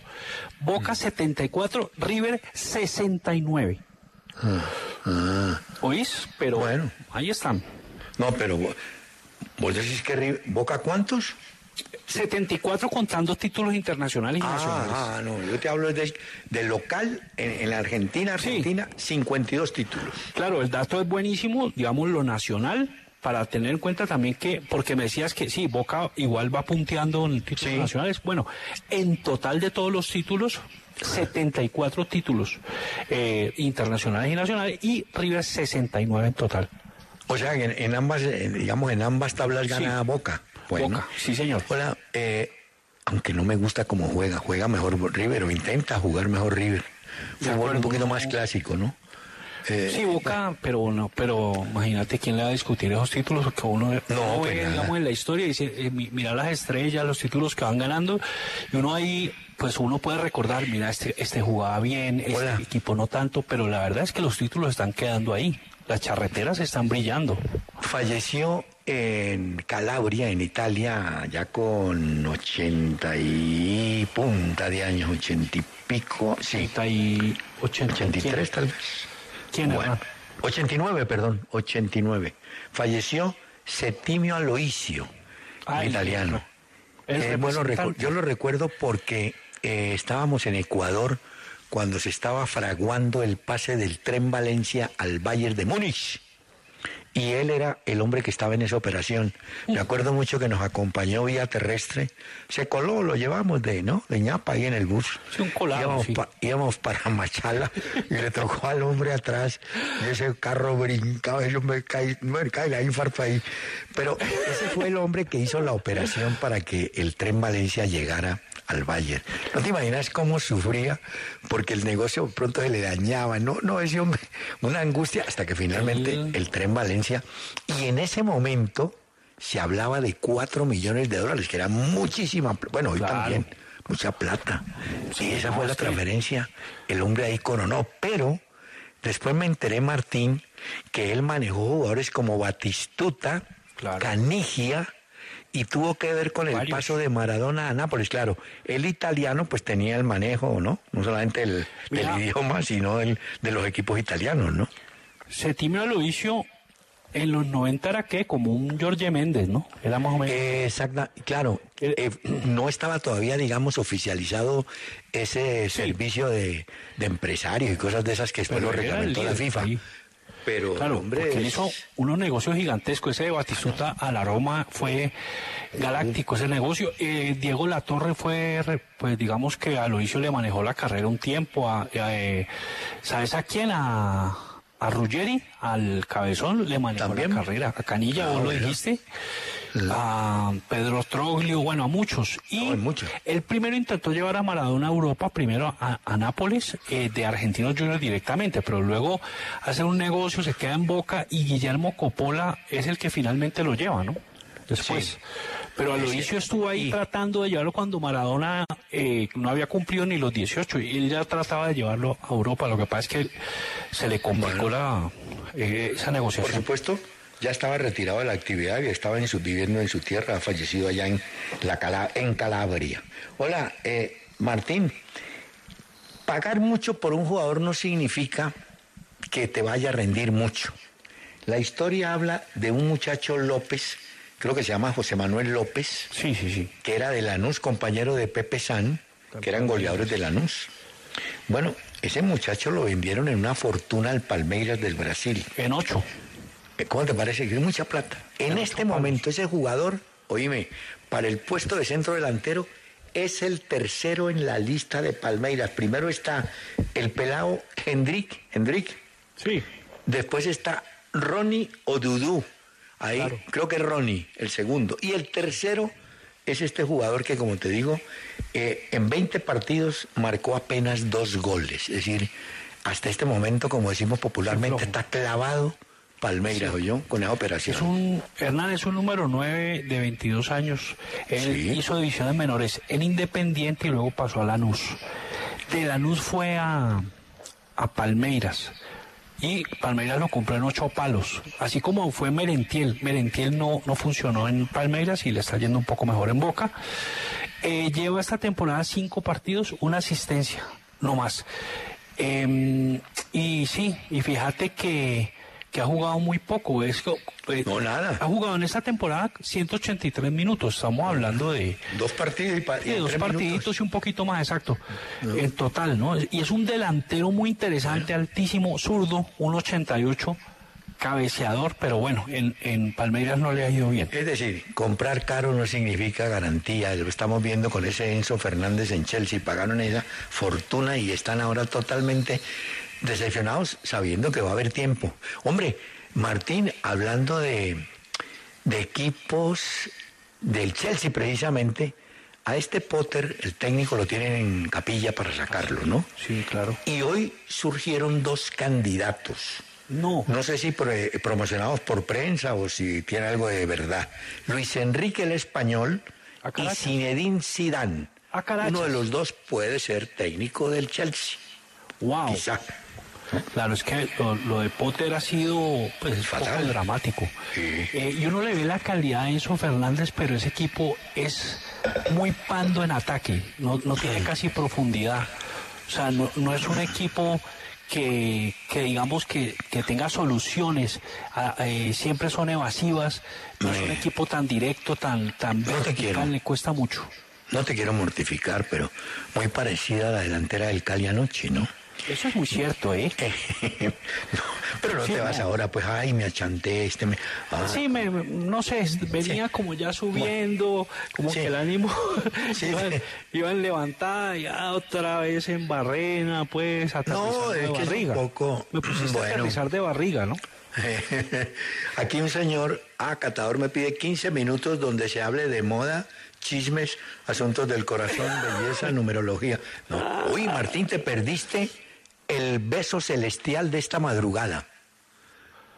Boca 74, River 69. Ah, ¿Oís? Pero Bueno. ahí están. No, pero vo- vos decís que Boca cuántos? 74 contando títulos internacionales y nacionales. Ah, ah, no, yo te hablo de, de local en, en la Argentina, Argentina, 52 títulos. Claro, el dato es buenísimo, digamos lo nacional, para tener en cuenta también que, porque me decías que sí, Boca igual va punteando en títulos nacionales. Bueno, en total de todos los títulos, 74 títulos eh, internacionales y nacionales y River 69 en total. O sea, en, en ambas, eh, digamos, en ambas tablas gana Sí. Boca. Bueno. Boca, sí señor. Hola, eh, aunque no me gusta cómo juega, juega mejor River o intenta jugar mejor River. Fútbol un poquito no. más clásico, ¿no? Eh, Sí, Boca, pero no, pero imagínate quién le va a discutir esos títulos que uno, uno pues ve, digamos, en la historia y dice, eh, mi- mira las estrellas, los títulos que van ganando, y uno ahí, pues uno puede recordar, mira, este, este jugaba bien, este Hola. equipo no tanto, pero la verdad es que los títulos están quedando ahí, las charreteras están brillando. Falleció en Calabria, en Italia, ya con 80 y punta de años, 80 y pico, sí. 80 y 80, 83 ¿quién? tal vez. ¿Quién Bueno, era? 89, perdón, 89. Falleció Septimio Aloisio, Ay, italiano. el Eh, bueno, yo lo recuerdo porque eh, estábamos en Ecuador cuando se estaba fraguando el pase del tren Valencia al Bayern de Múnich. Y él era el hombre que estaba en esa operación. Me acuerdo mucho que nos acompañó vía terrestre. Se coló, lo llevamos de, ¿no? De ñapa ahí en el bus. Sí, un colado, íbamos, sí. pa- íbamos para Machala y le tocó al hombre atrás. Y ese carro brincaba, yo me caí, me caí la infarto ahí. Pero ese fue el hombre que hizo la operación para que el tren Valencia llegara al Bayern. No te imaginas cómo sufría porque el negocio pronto se le dañaba. No, no, ese hombre, una angustia hasta que finalmente el tren Valencia. Y en ese momento se hablaba de cuatro millones de dólares, que era muchísima, bueno, hoy Claro. también, mucha plata. Sí, y esa no, fue la transferencia. El hombre ahí coronó. Pero después me enteré, Martín, que él manejó jugadores como Batistuta, Claro. Canigia, y tuvo que ver con el Varios. paso de Maradona a Nápoles. Claro, el italiano pues tenía el manejo, ¿no? No solamente el, del idioma, sino el, de los equipos italianos, ¿no? Septimio Aloisio en los 90 era que como un Jorge Méndez, ¿no? Era más o menos. Exacta, claro, eh, no estaba todavía, digamos, oficializado ese servicio de, de empresarios y cosas de esas que después Pero lo reglamentó la FIFA. sí. Pero, Claro, hombre, porque él hizo unos negocios gigantescos. Ese de Batistuta a la Roma fue galáctico ese negocio. Eh, Diego Latorre fue, pues digamos que a Loisio le manejó la carrera un tiempo. A, a, eh, ¿Sabes a quién? A, a Ruggeri, al Cabezón, le manejó También. la carrera. A Canilla, vos lo dijiste. A Pedro Troglio, bueno, a muchos. Y No, muchos. él primero intentó llevar a Maradona a Europa, primero a, a Nápoles, eh, de Argentinos Juniors directamente, pero luego hace un negocio, se queda en Boca y Guillermo Coppola es el que finalmente lo lleva, ¿no? Después. Sí. Pero Aloysio estuvo ahí tratando de llevarlo cuando Maradona eh, no había cumplido ni los 18 y él ya trataba de llevarlo a Europa. Lo que pasa es que se le complicó la, eh, esa Por negociación. supuesto, ya estaba retirado de la actividad y estaba en su, viviendo en su tierra, ha fallecido allá en, la Cala- en Calabria. Hola, eh, Martín, pagar mucho por un jugador no significa que te vaya a rendir mucho. La historia habla de un muchacho López, creo que se llama José Manuel López, Sí, sí, sí. que era de Lanús, compañero de Pepe San, que eran goleadores de Lanús. Bueno, ese muchacho lo vendieron en una fortuna al Palmeiras del Brasil. En ocho. Eh, ¿Cómo te parece? Que es mucha plata. En este momento ese jugador, oíme, para el puesto de centro delantero es el tercero en la lista de Palmeiras. Primero está el pelado Hendrik, Hendrik. Sí. Después está Ronnie Odudú. Ahí Claro. creo que es Ronnie, el segundo. Y el tercero es este jugador que, como te digo, eh, en 20 partidos marcó apenas dos goles. Es decir, hasta este momento, como decimos popularmente, está clavado Palmeiras, yo con esa operación. Es un, Hernán es un número 9 de 22 años. Él Sí. hizo divisiones menores en Independiente y luego pasó a Lanús. De Lanús fue a, a Palmeiras. Y Palmeiras lo compró en ocho palos, así como fue Merentiel. Merentiel no, no funcionó en Palmeiras y le está yendo un poco mejor en Boca. Eh, lleva esta temporada cinco partidos, una asistencia, no más. Em, y sí, y fíjate que, que ha jugado muy poco. Es, eh, No, nada. Ha jugado en esta temporada 183 minutos. Estamos hablando de, Dos partidos y, pa- y de dos partiditos minutos. y un poquito más exacto. En total, ¿no? Y es un delantero muy interesante, altísimo, zurdo, 1.88, cabeceador, pero bueno, en, en Palmeiras no le ha ido bien. Es decir, comprar caro no significa garantía. Lo estamos viendo con ese Enzo Fernández en Chelsea. Pagaron esa fortuna y están ahora totalmente decepcionados sabiendo que va a haber tiempo. Hombre, Martín, hablando de, de equipos del Chelsea precisamente, a este Potter, el técnico lo tienen en capilla para sacarlo, ¿no? Sí, claro. Y hoy surgieron dos candidatos. No. No sé si promocionados por prensa o si tiene algo de verdad. Luis Enrique el español y. Zinedine Zidane. Uno de los dos puede ser técnico del Chelsea. Wow. Quizá. Claro, es que lo, lo de Potter ha sido pues, poco Fatal. dramático. Eh, y uno le ve la calidad a Enzo Fernández, pero ese equipo es muy pando en ataque, no, no tiene casi profundidad. O sea, no, no es un equipo que, que digamos que, que tenga soluciones, ah, eh, siempre son evasivas, no es un Eh. equipo tan directo, tan, tan No te quiero. le cuesta mucho. No te quiero mortificar, pero muy parecida a la delantera del Cali anoche, ¿no? Eso es muy cierto, ¿eh? No, (laughs) pero no Sí, te vas no. ahora, pues, ay, me achanté, este me... ah, Sí, me, no sé, venía como ya subiendo, como Sí. que el ánimo (laughs) Sí, iba, sí. iba en levantada, ya otra vez en barrena, pues, No, de es que es un barriga. poco- Me pusiste a bueno. aterrizar de barriga, ¿no? (laughs) Aquí un señor, ah, catador, me pide 15 minutos donde se hable de moda, chismes, asuntos del corazón, belleza, numerología. No. Uy, Martín, te perdiste el beso celestial de esta madrugada.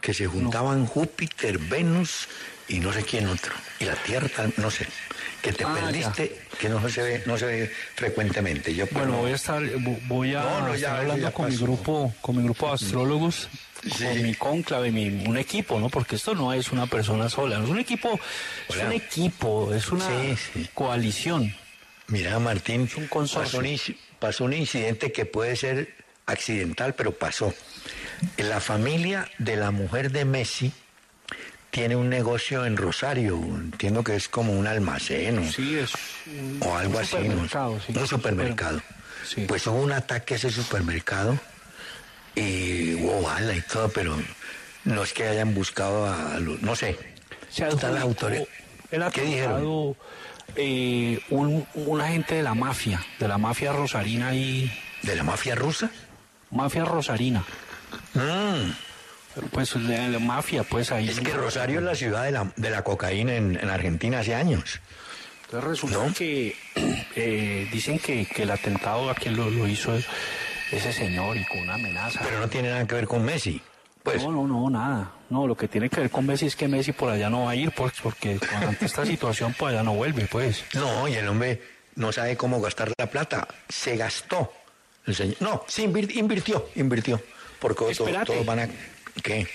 Que se juntaban Júpiter, Venus y no sé quién otro. Y la Tierra, no sé. Que te Ah, perdiste, que no se ve, no se ve frecuentemente. Yo, Bueno, voy a estar, voy a No, estar hablando con mi grupo, con mi grupo de astrólogos, Sí. con mi conclave, mi, un equipo, ¿no? Porque esto no es una persona sola, es un equipo, es un equipo, es una Sí, sí. coalición. Mira, Martín, un consorcio. pasó un, pasó un incidente que puede ser accidental, pero pasó. La familia de la mujer de Messi tiene un negocio en Rosario, entiendo que es como un almacén o, Sí, es un, o algo un así. ¿no? supermercado, sí. Un supermercado. Sí. Pues hubo un ataque a ese supermercado y hubo bala y todo, pero no es que hayan buscado a los, no sé. Se Está la adjudicó autoridad. el ¿Qué dijeron? eh, un, un agente de la mafia, de la mafia rosarina y ¿De la mafia rusa? Mafia rosarina. Mm. Pues la mafia, pues ahí. Es que Rosario es la ciudad de la, de la cocaína en, en Argentina hace años. Entonces resulta ¿No? que (clears throat) eh, dicen que, que el atentado a quien lo, lo hizo es- ese señor y con una amenaza. Pero no tiene nada que ver con Messi. Pues, No, no, no, nada. No, lo que tiene que ver con Messi es que Messi por allá no va a ir, pues, porque ante esta situación por allá no vuelve, pues. no, y el hombre no sabe cómo gastar la plata. Se gastó. El señor, no, invir- invirtió, invirtió. Porque todos, van a... ¿Qué?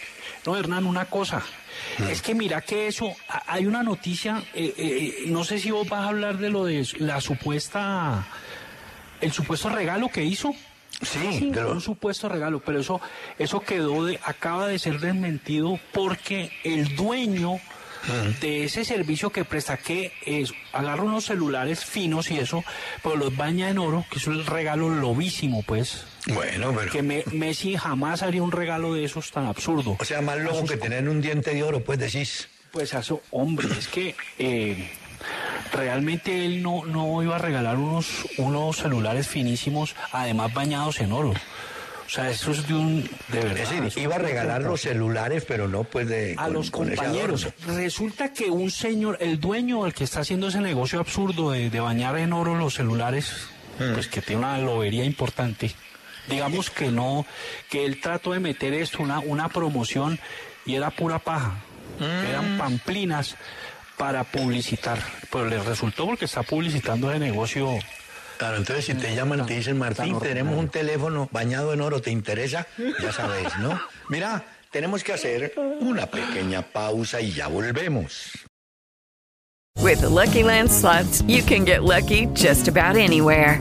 No, Hernán, una cosa. Es que mira que eso, hay una noticia, eh, eh, no sé si vos vas a hablar de lo de la supuesta, el supuesto regalo que hizo. Sí, de lo- un supuesto regalo, pero eso, eso quedó de, acaba de ser desmentido porque el dueño de ese servicio que presta, que es, agarra unos celulares finos y eso, pero los baña en oro, que es el regalo lobísimo, pues. Bueno, pero... Que Me- Messi jamás haría un regalo de esos tan absurdo. O sea, más loco que tener un diente de oro, pues decís. Pues eso, hombre, es que eh, realmente él no, no iba a regalar unos, unos celulares finísimos, además bañados en oro. O sea, eso es de un... De verdad. Es decir, iba a regalar los celulares, pero no pues de... a con- los compañeros. Resulta que un señor, el dueño, el que está haciendo ese negocio absurdo de, de bañar en oro los celulares, Mm. pues que tiene una lobería importante. Digamos que no, que él trató de meter esto, una, una promoción, y era pura paja. Mm. Eran pamplinas para publicitar. Pero le resultó porque está publicitando ese negocio Claro, entonces si te llaman y te dicen, Martín, tenemos un teléfono bañado en oro, ¿te interesa? Ya sabes, ¿no? Mira, tenemos que hacer una pequeña pausa y ya volvemos. With the Lucky Land slots, you can get lucky just about anywhere.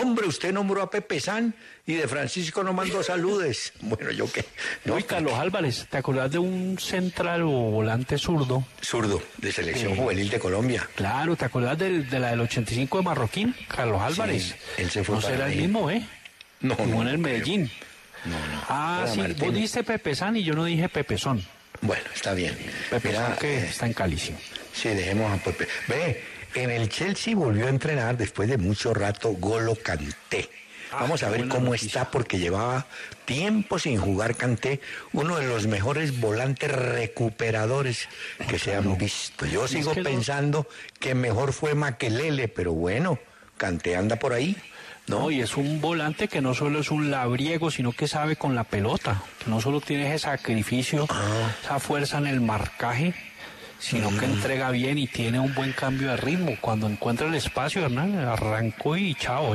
hombre, usted nombró a Pepe San y de Francisco no mandó saludes. (laughs) Bueno, yo qué. No, Carlos Álvarez, ¿te acordás de un central o volante zurdo? Zurdo, de selección juvenil de Colombia. Claro, ¿te acordás del- de, la del 85 de Marroquín? Carlos Álvarez. Sí, él se fue No para será el mismo, ¿eh? No, Jugó no, en el no Medellín. No, no. Ah, sí, Martín. vos dijiste Pepe San y yo no dije Pepe Son. Bueno, está bien. Pepe Mira, Son que eh, está en Cali. Sí, dejemos a Pepe. Ve, en el Chelsea volvió a entrenar después de mucho rato Golo Canté. Vamos a ver cómo está porque llevaba tiempo sin jugar Canté, uno de los mejores volantes recuperadores que se han visto. Yo sigo pensando que mejor fue Maquelele, pero bueno, Canté anda por ahí. No, y es un volante que no solo es un labriego, sino que sabe con la pelota. Que no solo tiene ese sacrificio, Ah. esa fuerza en el marcaje, sino que entrega bien y tiene un buen cambio de ritmo. Cuando encuentra el espacio, Hernán, arrancó y chao.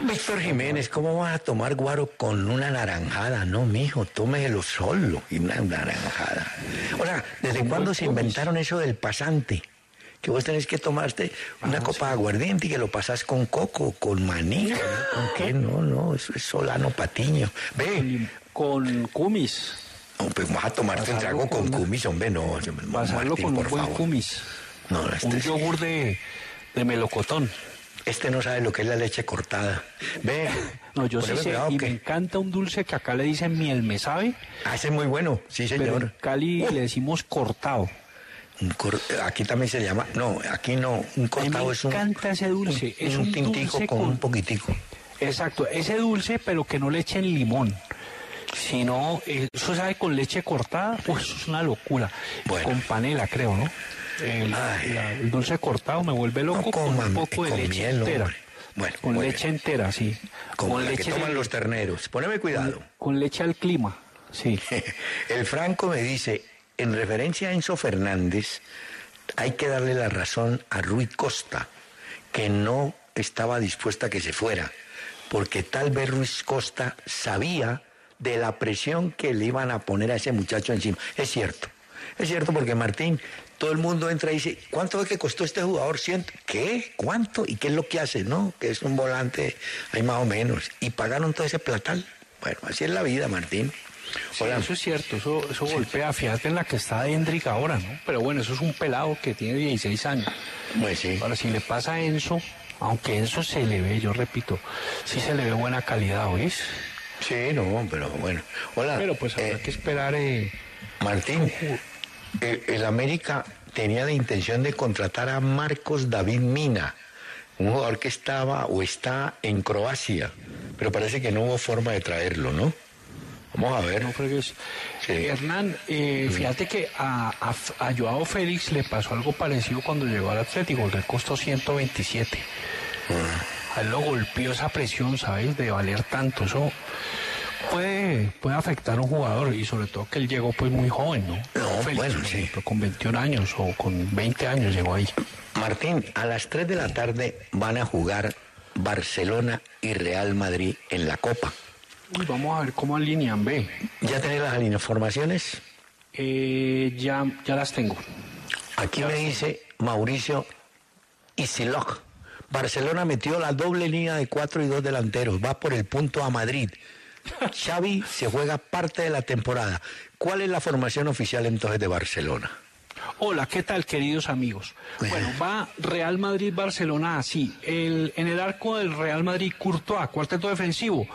Víctor Jiménez, ¿cómo vas a tomar guaro con una naranjada? No, mijo, tómelo solo y una naranjada. O sea, ¿desde cuándo se inventaron eso del pasante? Que vos tenés que tomarte una copa de aguardiente y que lo pasás con coco, con maní. ¿Con qué? No, no, eso es solano patiño. Ve, Con cumis. No, pues vas a tomarte un trago con con- cumis, hombre, no. Pasarlo Martín, con un buen favor. cumis. No, este, Un yogur de, de melocotón. este no sabe lo que es la leche cortada. Ve, (laughs) No, yo sí sé, y me encanta un dulce que acá le dicen miel, ¿me sabe? Ah, ese es muy bueno, sí, Pero señor. en Cali le decimos cortado. Un cor- aquí también se llama, no, aquí no, un cortado me es un, encanta ese dulce, un, es un un tintico dulce con, con- un poquitico. Exacto, ese dulce, pero que no le echen limón. Si no, eh, eso sabe con leche cortada, pues eso es una locura. Bueno. Con panela, creo, ¿no? El, Ay. la- el dulce cortado me vuelve loco No con un poco de con leche miel, entera. hombre. Bueno, con leche bien. entera, sí. Como con la que leche toman de- los terneros. Poneme cuidado. con leche al clima, sí. (laughs) El Franco me dice, en referencia a Enzo Fernández, hay que darle la razón a Rui Costa, que no estaba dispuesta a que se fuera, porque tal vez Ruiz Costa sabía de la presión que le iban a poner a ese muchacho encima. Es cierto, es cierto porque Martín, todo el mundo entra y dice, ¿cuánto fue que costó este jugador? Ciento. ¿Qué? ¿Cuánto? ¿Y qué es lo que hace? No, que es un volante, hay más o menos. Y pagaron todo ese platal. Bueno, así es la vida, Martín. Sí, Hola. eso es cierto, eso, eso golpea. Fíjate en la que está Hendrik ahora, ¿no? Pero bueno, eso es un pelado que tiene 16 años. Pues sí. Ahora, si le pasa a Enzo, aunque Enzo se le ve, yo repito, sí se le ve buena calidad, ¿oís? Sí, no, pero bueno. Hola. Pero pues habrá eh, que esperar. eh, Martín, el, el América tenía la intención de contratar a Marcos David Mina, un jugador que estaba o está en Croacia, pero parece que no hubo forma de traerlo, ¿no? Vamos a ver. no fregues. Sí. Eh, Hernán, eh, fíjate que a, a, a Joao Félix le pasó algo parecido cuando llegó al Atlético, que costó 127. A él lo golpeó esa presión, ¿sabes? De valer tanto. Eso puede, puede afectar a un jugador y sobre todo que él llegó pues muy joven, ¿no? No, Félix, bueno, por sí. ejemplo, con 21 años o con 20 años llegó ahí. Martín, a las 3 de la tarde van a jugar Barcelona y Real Madrid en la Copa. Uy, vamos a ver cómo alinean, ve. ¿Ya tenés las informaciones? Eh, ya, ya las tengo. Aquí me dice Mauricio Isilog. Barcelona metió la doble línea de cuatro y dos delanteros. Va por el punto a Madrid. Xavi se juega parte de la temporada. ¿Cuál es la formación oficial entonces de Barcelona? Hola, ¿qué tal, queridos amigos? Bueno, va Real Madrid-Barcelona así. El, en el arco del Real Madrid, Courtois, cuarteto defensivo.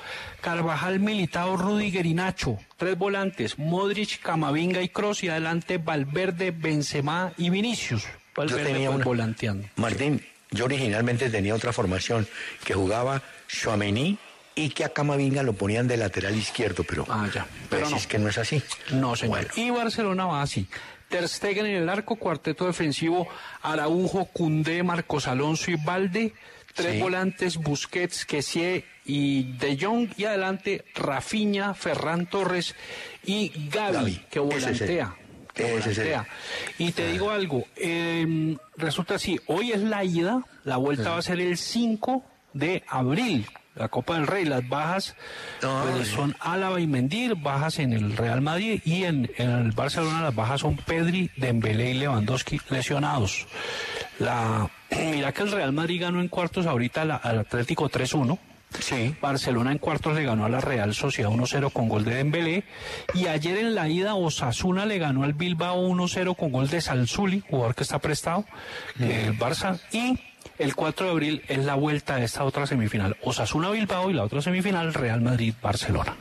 Carvajal, Militao, Rudiger y Nacho. Tres volantes, Modric, Camavinga y Kroos. Y adelante Valverde, Benzema y Vinicius. Yo Valverde tenía pues, una- volanteando. Martín, Yo originalmente tenía otra formación que jugaba Chouameni y que a Camavinga lo ponían de lateral izquierdo, pero, Ah, ya. Pero pues no. es que no es así. No, señor. Y Barcelona va así. Ter Stegen en el arco, cuarteto defensivo, Araujo, Cundé, Marcos Alonso y Valde. Tres Sí. volantes, Busquets, Kessie y De Jong. Y adelante, Rafinha, Ferran Torres y Gaby, Gavi. que volantea. Es. Y te digo algo, eh, resulta así, hoy es la ida, la vuelta va a ser el 5 de abril. La Copa del Rey, las bajas pues, son Álava y Mendir, bajas en el Real Madrid y en, en el Barcelona las bajas son Pedri, Dembélé y Lewandowski lesionados. La, (clears throat) mira que el Real Madrid ganó en cuartos ahorita al Atlético 3-1. Sí. Barcelona en cuartos le ganó a la Real Sociedad 1-0 con gol de Dembélé y ayer en la ida Osasuna le ganó al Bilbao 1-0 con gol de Salzuli, jugador que está prestado, que el Barça y el 4 de abril es la vuelta de esta otra semifinal, Osasuna Bilbao y la otra semifinal Real Madrid Barcelona.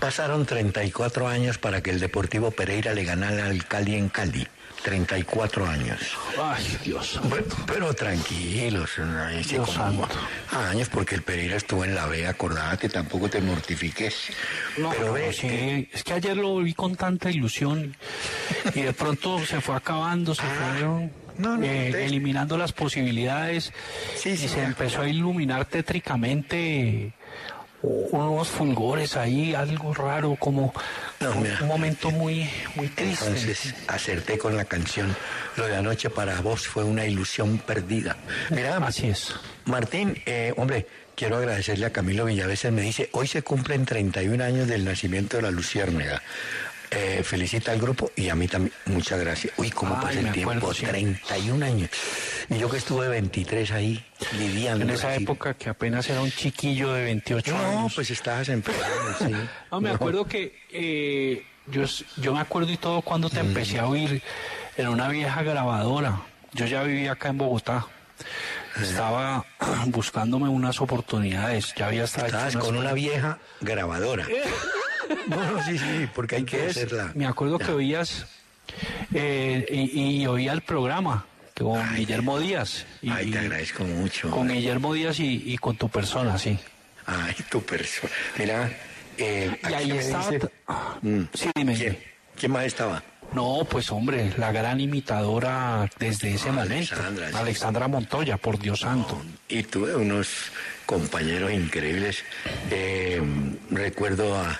Pasaron 34 años para que el Deportivo Pereira le ganara al Cali en Cali. 34 años. Ay, Dios. Pero, pero tranquilos, no, Dios como- años porque el Pereira estuvo en la B, acordate, tampoco te mortifiques. No, pero sí, eh, es que ayer lo vi con tanta ilusión y de pronto se fue acabando, se fueron Ah, no, no, eh, te- eliminando las posibilidades Sí, y sí, se me empezó a iluminar tétricamente unos fulgores ahí, algo raro, como No, un, mira. un momento muy, muy triste. Entonces acerté con la canción. Lo de anoche para vos fue una ilusión perdida. Mira, Así es. Martín, eh, hombre, quiero agradecerle a Camilo Villaveses. Me dice, hoy se cumplen 31 años del nacimiento de la Luciérnaga. Eh, felicita al grupo y a mí también. Muchas gracias. Uy, cómo Ay, pasa el tiempo. acuerdo, sí. 31 años. Y yo que estuve 23 ahí, lidiando. En esa así. época que apenas era un chiquillo de 28 No, años. pues estabas en pleno, sí. (laughs) No, me acuerdo que eh, yo, yo me acuerdo y todo cuando te empecé a oír en una vieja grabadora. Yo ya vivía acá en Bogotá. Estaba (clears throat) buscándome unas oportunidades. Ya había estado Estabas con una vieja grabadora. (laughs) No, no, sí, sí, porque hay que hacerla. Me acuerdo que oías eh, y, y oía el programa con Ay, Guillermo Díaz. Y, Ay, te agradezco mucho. Con Guillermo Díaz y, y con tu persona, sí. Ay, tu persona. Mira, eh, Y ahí estaba. dice- Mm. Sí, dime. ¿Quién? ¿Quién más estaba? No, pues hombre, la gran imitadora desde ese momento. Alexandra, sí. Alexandra Montoya, por Dios santo. Y tuve unos compañeros increíbles. Eh, recuerdo a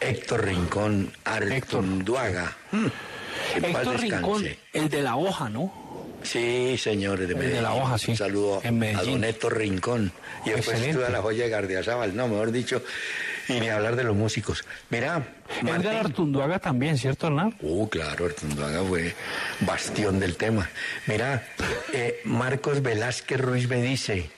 Héctor Rincón Artunduaga. Mm, que en paz Héctor Rincón, el de la hoja, ¿no? Sí, señores de El de Medellín. la hoja, sí. Un saludo a Medellín. don Héctor Rincón. Y después estuve a la joya de Gardiazabal. No, mejor dicho, y ni hablar de los músicos. Mira, Edgar. Artunduaga también, ¿cierto, Hernán? Uh, claro, Artunduaga fue bastión del tema. Mira, eh, Marcos Velázquez Ruiz me dice,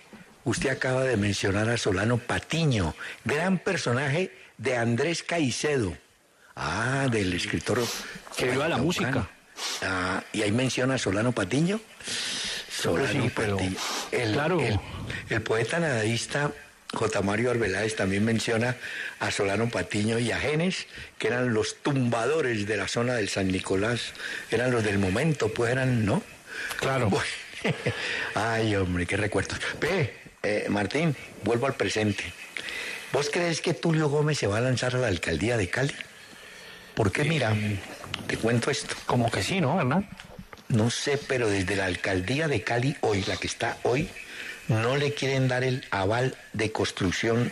usted acaba de mencionar a Solano Patiño, gran personaje de Andrés Caicedo. Ah, del escritor Que viva la música. Ah, y ahí menciona a Solano Patiño. Solano sí, pero- Patiño. El, claro. el- el poeta nadadista J. Mario Arbeláez también menciona a Solano Patiño y a Genes, que eran los tumbadores de la zona del San Nicolás, eran los del momento, pues eran, ¿no? Claro. (laughs) Bueno, (laughs) Ay, hombre, qué recuerdos. Ve, eh, Martín, vuelvo al presente. ¿Vos crees que Tulio Gómez se va a lanzar a la alcaldía de Cali? Porque mira, te cuento esto. Como que sí, ¿no, Hernán? No sé, pero desde la alcaldía de Cali hoy, la que está hoy, no le quieren dar el aval de construcción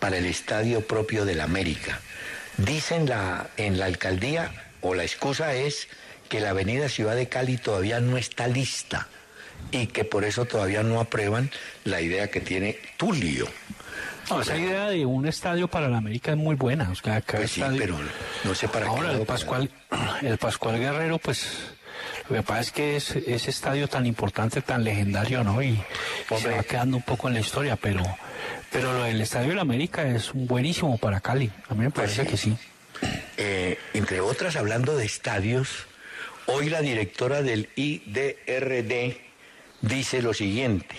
para el estadio propio del América. Dicen la, en la alcaldía, o la excusa es que la avenida Ciudad de Cali todavía no está lista y que por eso todavía no aprueban la idea que tiene Tulio. No, esa idea de un estadio para la América es muy buena. O sea, Pues sí, estadio- pero no sé para qué Ahora, lado el Pascual, el Pascual Guerrero, pues, lo que pasa es que es ese estadio tan importante, tan legendario, ¿no? Y, se va quedando un poco en la historia, pero, pero lo del Estadio de la América es un buenísimo para Cali. A mí me Pues parece que sí. Eh, entre otras, hablando de estadios, hoy la directora del IDRD dice lo siguiente.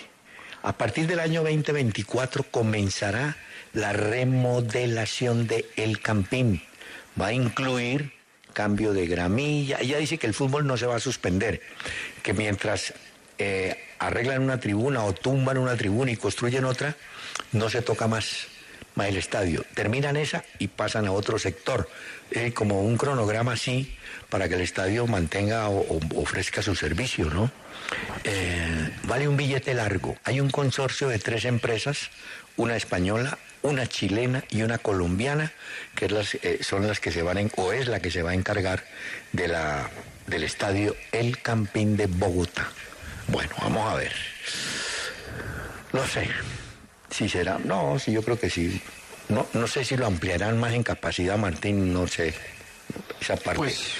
A partir del año 2024 comenzará la remodelación de El Campín. Va a incluir cambio de gramilla. Ella dice que el fútbol no se va a suspender, que mientras eh, arreglan una tribuna o tumban una tribuna y construyen otra, no se toca más, más el estadio. Terminan esa y pasan a otro sector, como un cronograma así, para que el estadio mantenga o, ofrezca su servicio, ¿no? Eh, vale un billete largo. Hay un consorcio de tres empresas, una española, una chilena y una colombiana, que es las, eh, son las que se van, o es la que se va a encargar de la, del estadio El Campín de Bogotá. Bueno, vamos a ver. No sé si será, no, sí, yo creo que sí. No, no sé si lo ampliarán más en capacidad, Martín, no sé. Esa parte. Pues,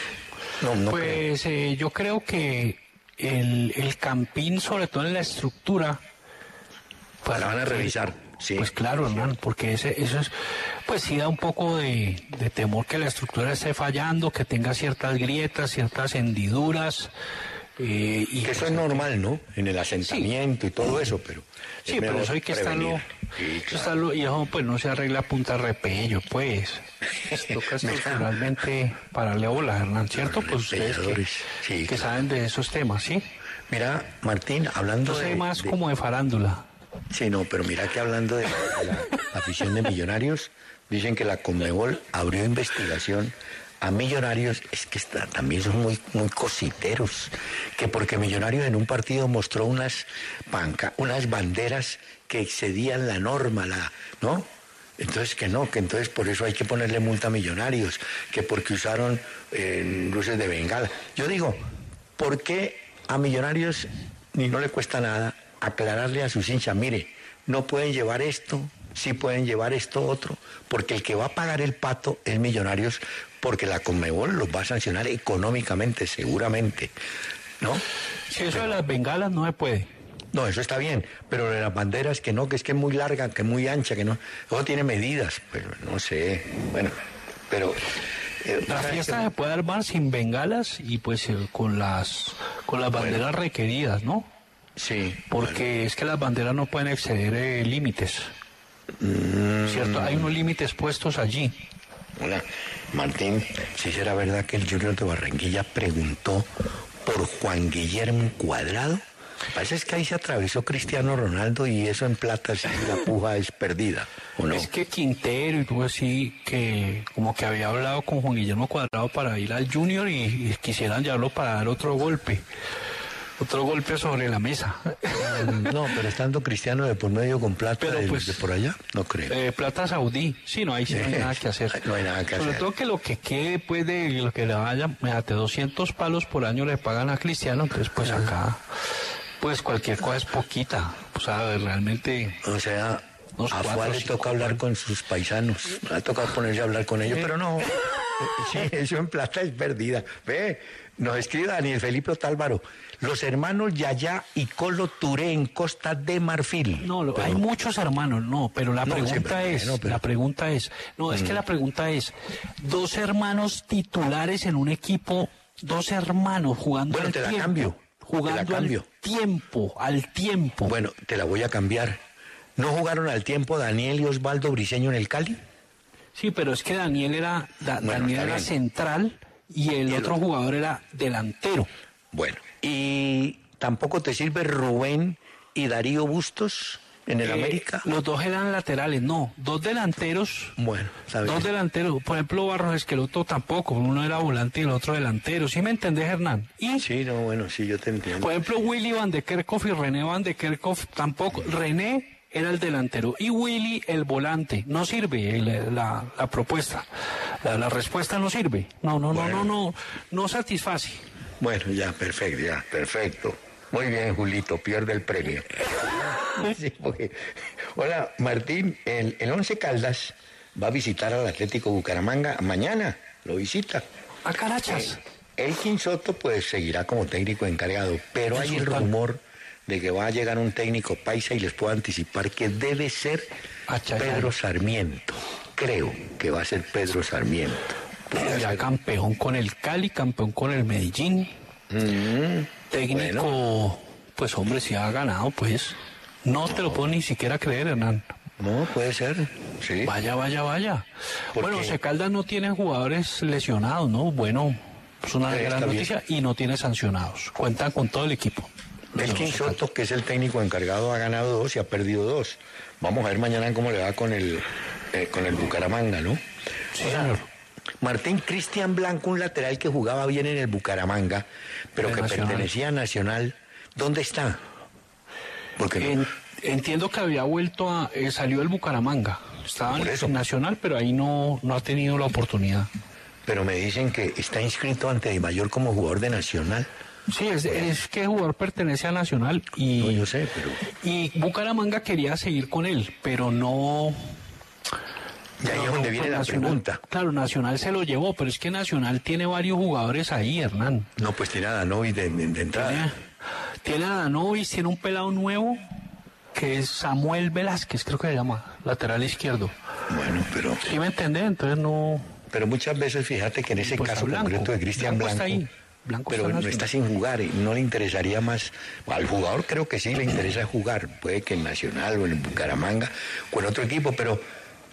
no, no creo. pues eh, yo creo que el, el campín, sobre todo en la estructura, pues, La van a revisar, sí. Pues claro, hermano, porque ese, eso es, pues sí da un poco de, de temor que la estructura esté fallando, que tenga ciertas grietas, ciertas hendiduras. Eh, y Que eso es normal, ¿no? En el asentamiento y todo eso, pero. Sí, es pero eso hay que estarlo. prevenir. Sí, eso claro. estarlo- y eso pues no se arregla a punta repello, pues. Toca (laughs) estructuralmente pararle bola, Hernán, ¿cierto? Pues ustedes que, sí, que claro. saben de esos temas, ¿sí? Mira, Martín, hablando de. más de- como de farándula. Sí, no, pero mira que hablando de, de la afición de millonarios, dicen que la Conmebol abrió investigación a millonarios, es que también son muy, muy cositeros, que porque Millonarios en un partido mostró unas, panca, unas banderas que excedían la norma, la, ¿no? Entonces que no, que entonces por eso hay que ponerle multa a millonarios, que porque usaron eh, luces de bengala. Yo digo, ¿por qué a millonarios ni no le cuesta nada aclararle a sus hinchas, mire, no pueden llevar esto, sí pueden llevar esto otro, porque el que va a pagar el pato es millonarios, porque la Conmebol los va a sancionar económicamente, seguramente, ¿no? Si eso de las bengalas no se puede. No, eso está bien, pero de las banderas que no, que es que es muy larga, que es muy ancha, que no, eso tiene medidas, pero no sé, bueno, pero... eh, La ¿sabes fiesta se puede armar sin bengalas y pues eh, con las con las banderas requeridas, ¿no? Sí. Porque es que las banderas no pueden exceder eh, límites. Mm. ¿Cierto? Hay unos límites puestos allí. Hola, Martín, si será verdad que el Junior de Barranquilla preguntó por Juan Guillermo Cuadrado. Parece es que ahí se atravesó Cristiano Ronaldo y eso en plata sí la puja es perdida, ¿o no? Es que Quintero y tú así que como que había hablado con Juan Guillermo Cuadrado para ir al Junior y, y quisieran llevarlo para dar otro golpe. Otro golpe sobre la mesa. (laughs) No, pero estando Cristiano de por medio con plata de, pues- de por allá, no creo. Eh, plata saudí. Sí, no, ahí sí no hay nada que hacer. No hay nada que Sobre hacer. todo que lo que quede después de lo que le vaya, fíjate, 200 palos por año le pagan a Cristiano, entonces pues acá, pues cualquier cosa es poquita. O sea, realmente... O sea, a Fuad le toca hablar con sus paisanos. Le ha tocado ponerse a hablar con ellos, pero no. Sí, (laughs) eso en plata es perdida. Ve, nos escribe Daniel Felipe Otálvaro. Los hermanos Yaya y Colo Touré en Costa de Marfil. No, lo- Pero- hay muchos hermanos, no, pero la No, pregunta es, pero- la pregunta es, no, es que la pregunta es, dos hermanos titulares en un equipo, dos hermanos jugando Bueno, al te la tiempo, cambio, te jugando la cambio. al tiempo, al tiempo. Bueno, te la voy a cambiar. ¿No jugaron al tiempo Daniel y Osvaldo Briseño en el Cali? Sí, pero es que Daniel era, Da- Bueno, Daniel era central y el otro. jugador era delantero. Bueno, ¿y tampoco te sirve Rubén y Darío Bustos en el Eh, América? Los dos eran laterales, no, dos delanteros. Bueno, ¿sabes? Dos delanteros, por ejemplo, Barros Esqueloto tampoco, uno era volante y el otro delantero, ¿sí me entendés, Hernán? Y, Sí, no, bueno, sí, yo te entiendo. por ejemplo, Willy Van de Kerkhoff y René Van de Kerkhoff tampoco. René era el delantero y Willy el volante. No sirve el- la, la propuesta, la, la respuesta no sirve. No, no, no, Bueno. no, no, no satisface. Bueno, ya, perfecto, ya, perfecto. Muy bien, Julito, pierde el premio. (laughs) Sí, porque- Hola, Martín, el, el Once Caldas va a visitar al Atlético Bucaramanga mañana, lo visita. A carachas. Elkin Soto pues seguirá como técnico encargado, pero hay el rumor de que va a llegar un técnico paisa y les puedo anticipar que debe ser Achayán. Pedro Sarmiento. Creo que va a ser Pedro Sarmiento. Ya campeón con el Cali, campeón con el Medellín. Mm, Técnico, bueno. pues hombre, si ha ganado, pues. No te lo puedo ni siquiera creer, Hernán. No, puede ser, sí. Vaya, vaya, vaya. ¿Por Bueno? Secaldas no tiene jugadores lesionados, ¿no? Bueno, es una gran bien. noticia y no tiene sancionados. Cuentan con todo el equipo. Elkin Soto, que es el técnico encargado, ha ganado dos y ha perdido dos. Vamos a ver mañana cómo le va con el, eh, con el Bucaramanga, ¿no? Sí, señor. Martín Cristian Blanco, un lateral que jugaba bien en el Bucaramanga, pero que Nacional. pertenecía a Nacional. ¿Dónde está? Porque no- En- entiendo que había vuelto a... eh, salió del Bucaramanga. Estaba en Nacional, pero ahí no, no ha tenido la oportunidad. pero me dicen que está inscrito ante Mayor como jugador de Nacional. Sí, es, es que el jugador pertenece a Nacional y... No, yo sé, pero... Y Bucaramanga quería seguir con él, pero no... Y ahí es donde viene la Nacional- pregunta. Claro, Nacional se lo llevó, pero es que Nacional tiene varios jugadores ahí, Hernán. No, pues tiene a Danovi de, de- de entrada. Tiene, tiene a Danovis, tiene un pelado nuevo que es Samuel Velázquez, creo que se llama, lateral izquierdo. Bueno, pero... ¿Sí me entendés? Entonces no... Pero muchas veces fíjate que en ese Pues caso concreto de Cristian Blanco Blanco, está ahí. Blanco pero no está sin jugar y no le interesaría más. Al jugador creo que sí le interesa jugar, puede que en Nacional o en Bucaramanga o en otro equipo, pero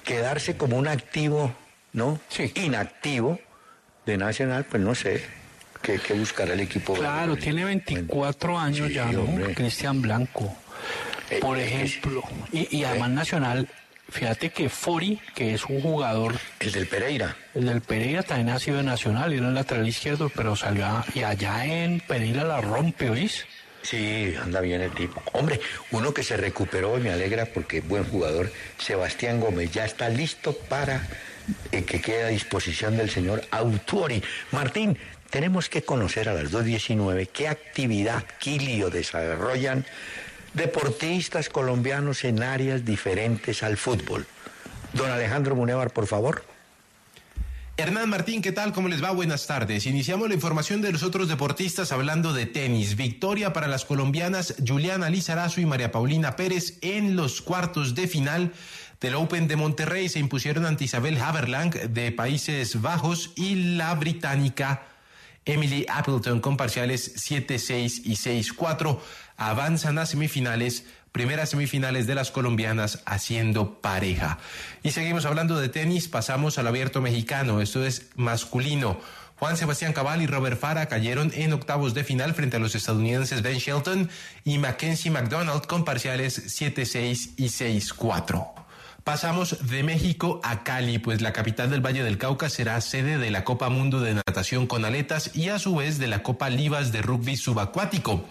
quedarse como un activo, ¿no? Inactivo de Nacional, pues no sé. ¿Qué, qué buscará el equipo? Claro, tiene 24 años Sí, ya, ¿no? Cristian Blanco, Eh, por eh, ejemplo. Y, y además Nacional, fíjate que Fori, que es un jugador... El del Pereira. El del Pereira también ha sido Nacional, era el lateral izquierdo, pero salió a- y allá en Pereira la rompe, ¿oís? Sí, anda bien el tipo. Hombre, uno que se recuperó y me alegra porque es buen jugador, Sebastián Gómez, ya está listo para eh, que quede a disposición del señor Autuori. Martín, tenemos que conocer a las 2.19 qué actividad Quilio desarrollan deportistas colombianos en áreas diferentes al fútbol. Don Alejandro Munevar, por favor. Hernán Martín, ¿qué tal? ¿Cómo les va? Buenas tardes. Iniciamos la información de los otros deportistas hablando de tenis. Victoria para las colombianas Juliana Lizarazo y María Paulina Pérez en los cuartos de final del Open de Monterrey. Se impusieron ante Isabel Haverlang de Países Bajos y la británica Emily Appleton con parciales 7-6 y 6-4 avanzan a semifinales, primeras semifinales de las colombianas haciendo pareja. Y seguimos hablando de tenis, pasamos al abierto mexicano, esto es masculino. Juan Sebastián Cabal y Robert Farah cayeron en octavos de final frente a los estadounidenses Ben Shelton y Mackenzie McDonald con parciales 7-6 y 6-4. Pasamos de México a Cali, pues la capital del Valle del Cauca será sede de la Copa Mundo de Natación con Aletas y a su vez de la Copa Livas de Rugby Subacuático.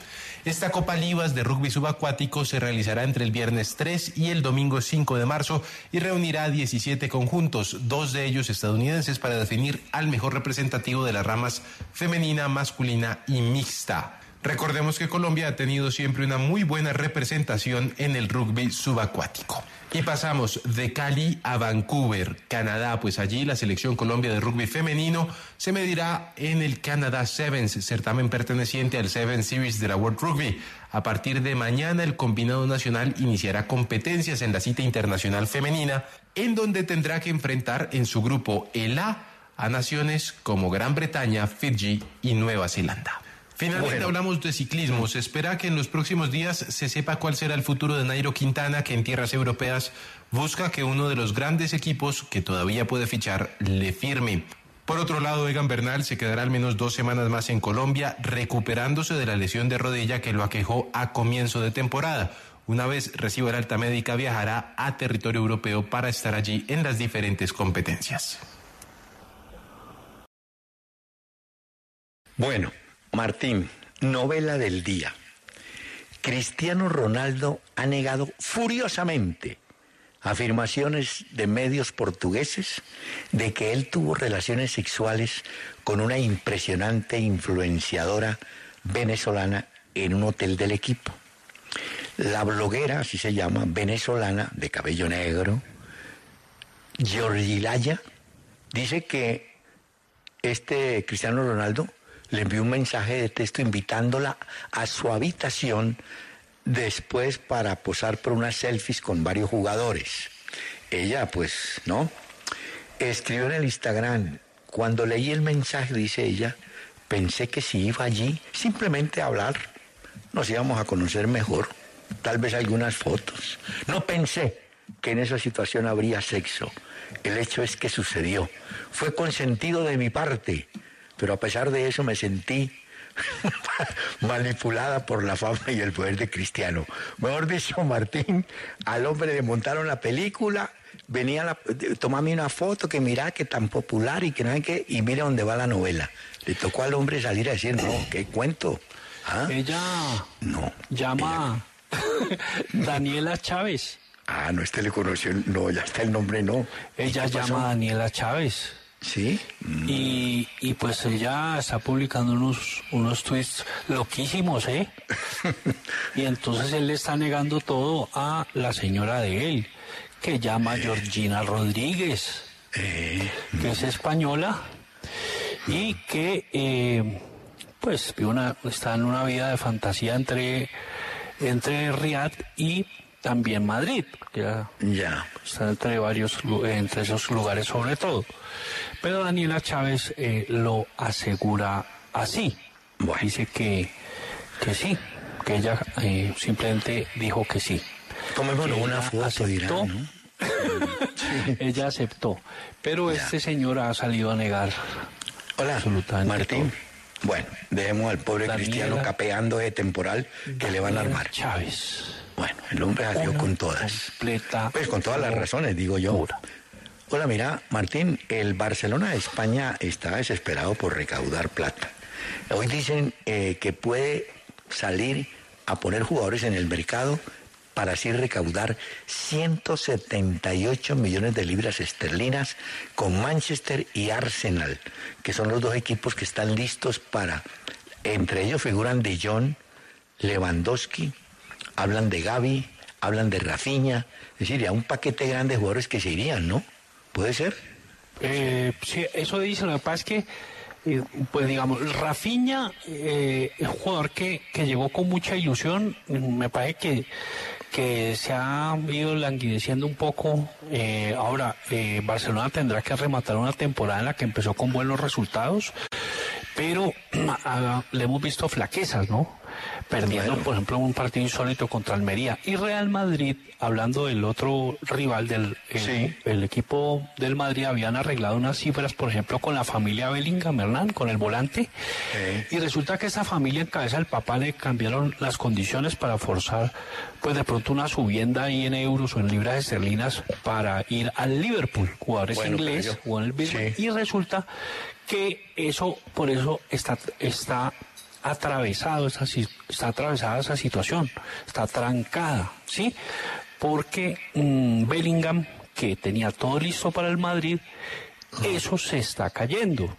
Esta Copa Livas de Rugby Subacuático se realizará entre el viernes 3 y el domingo 5 de marzo y reunirá 17 conjuntos, dos de ellos estadounidenses, para definir al mejor representativo de las ramas femenina, masculina y mixta. Recordemos que Colombia ha tenido siempre una muy buena representación en el rugby subacuático. Y pasamos de Cali a Vancouver, Canadá, pues allí la selección Colombia de rugby femenino se medirá en el Canada Sevens, certamen perteneciente al Seven Series de la World Rugby. A partir de mañana el combinado nacional iniciará competencias en la cita internacional femenina, en donde tendrá que enfrentar en su grupo el A a naciones como Gran Bretaña, Fiji y Nueva Zelanda. Finalmente Bueno. hablamos de ciclismo. Se espera que en los próximos días se sepa cuál será el futuro de Nairo Quintana, que en tierras europeas busca que uno de los grandes equipos que todavía puede fichar le firme. Por otro lado, Egan Bernal se quedará al menos dos semanas más en Colombia, recuperándose de la lesión de rodilla que lo aquejó a comienzo de temporada. Una vez reciba la alta médica, viajará a territorio europeo para estar allí en las diferentes competencias. Bueno, Martín, novela del día. Cristiano Ronaldo ha negado furiosamente afirmaciones de medios portugueses de que él tuvo relaciones sexuales con una impresionante influenciadora venezolana en un hotel del equipo. La bloguera, así se llama, venezolana, de cabello negro, Georgilaya, dice que este Cristiano Ronaldo le envió un mensaje de texto invitándola a su habitación después para posar por unas selfies con varios jugadores. Ella, pues, ¿no? Escribió en el Instagram, cuando leí el mensaje, dice ella, pensé que si iba allí simplemente a hablar, nos íbamos a conocer mejor, tal vez algunas fotos. No pensé que en esa situación habría sexo. El hecho es que sucedió. Fue consentido de mi parte, pero a pesar de eso me sentí (laughs) manipulada por la fama y el poder de Cristiano. Mejor dicho, (laughs) Martín, al hombre le montaron la película, venía la, tomame una foto que mira que tan popular y que no hay que, y mire dónde va la novela. Le tocó al hombre salir a decir, no, qué cuento. ¿Ah? Ella no, llama (laughs) Daniela Chávez. Ah, no, este le conoció, no, ya está el nombre, no. Ella llama Daniela Chávez. ¿Sí? Y, y pues ella está publicando unos, unos tweets loquísimos, ¿eh? (laughs) y entonces él le está negando todo a la señora de él, que llama Georgina Rodríguez, que es española y que eh, pues una, está en una vida de fantasía entre, entre Riad y también Madrid, ya está entre varios entre esos lugares sobre todo. Pero Daniela Chávez eh, lo asegura así. Dice que, que sí, que ella eh, simplemente dijo que sí. Tomémonos Que una ella foto, aceptó. dirán, ¿no? (laughs) ella aceptó. Pero este señor ha salido a negar Hola, absolutamente Martín. todo. Bueno, dejemos al pobre Daniela- Cristiano capeando de temporal que le van a armar. Chávez. Bueno, el hombre salió Una con todas. Completa. Pues con todas las razones, digo yo. Hola, mira, Martín, el Barcelona de España está desesperado por recaudar plata. Hoy dicen eh, que puede salir a poner jugadores en el mercado para así recaudar 178 millones de libras esterlinas con Manchester y Arsenal, que son los dos equipos que están listos para, entre ellos figuran De Jong, Lewandowski, hablan de Gaby, hablan de Rafinha, es decir, ya un paquete grande de jugadores que se irían, ¿no? ¿Puede ser? Eh, sí, eso dice, lo que pasa es que, eh, pues digamos, Rafinha eh, es un jugador que, que llegó con mucha ilusión, me parece que, que se ha ido languideciendo un poco. Eh, ahora, eh, Barcelona tendrá que rematar una temporada en la que empezó con buenos resultados, pero (clears throat) le hemos visto flaquezas, ¿no? Perdiendo, por ejemplo, un partido insólito contra Almería. Y Real Madrid, hablando del otro rival del el, el equipo del Madrid, habían arreglado unas cifras, por ejemplo, con la familia Bellingham, Hernán, con el volante. Y resulta que esa familia en cabeza del papá le cambiaron las condiciones para forzar, pues de pronto una subienda ahí en euros o en libras esterlinas para ir al Liverpool. Jugadores Bueno, Liverpool. Y resulta que eso, por eso está, está atravesado esa, está atravesada esa situación, está trancada, ¿sí? Porque mm, Bellingham, que tenía todo listo para el Madrid, eso se está cayendo.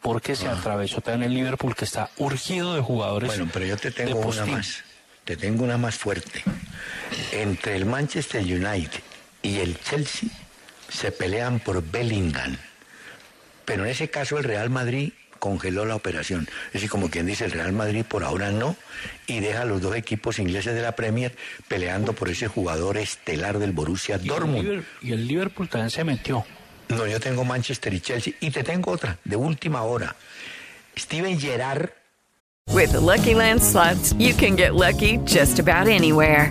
Porque se atravesó también el Liverpool, que está urgido de jugadores. Bueno, pero yo te tengo una más. Te tengo una más fuerte. Entre el Manchester United y el Chelsea se pelean por Bellingham. Pero en ese caso el Real Madrid congeló la operación. Es decir, como quien dice, el Real Madrid por ahora no, y deja a los dos equipos ingleses de la Premier peleando por ese jugador estelar del Borussia Y el Dortmund. Y el Liverpool también se metió. No, yo tengo Manchester y Chelsea. Y te tengo otra, de última hora. Steven Gerrard With the Lucky Land slots, you can get lucky just about anywhere.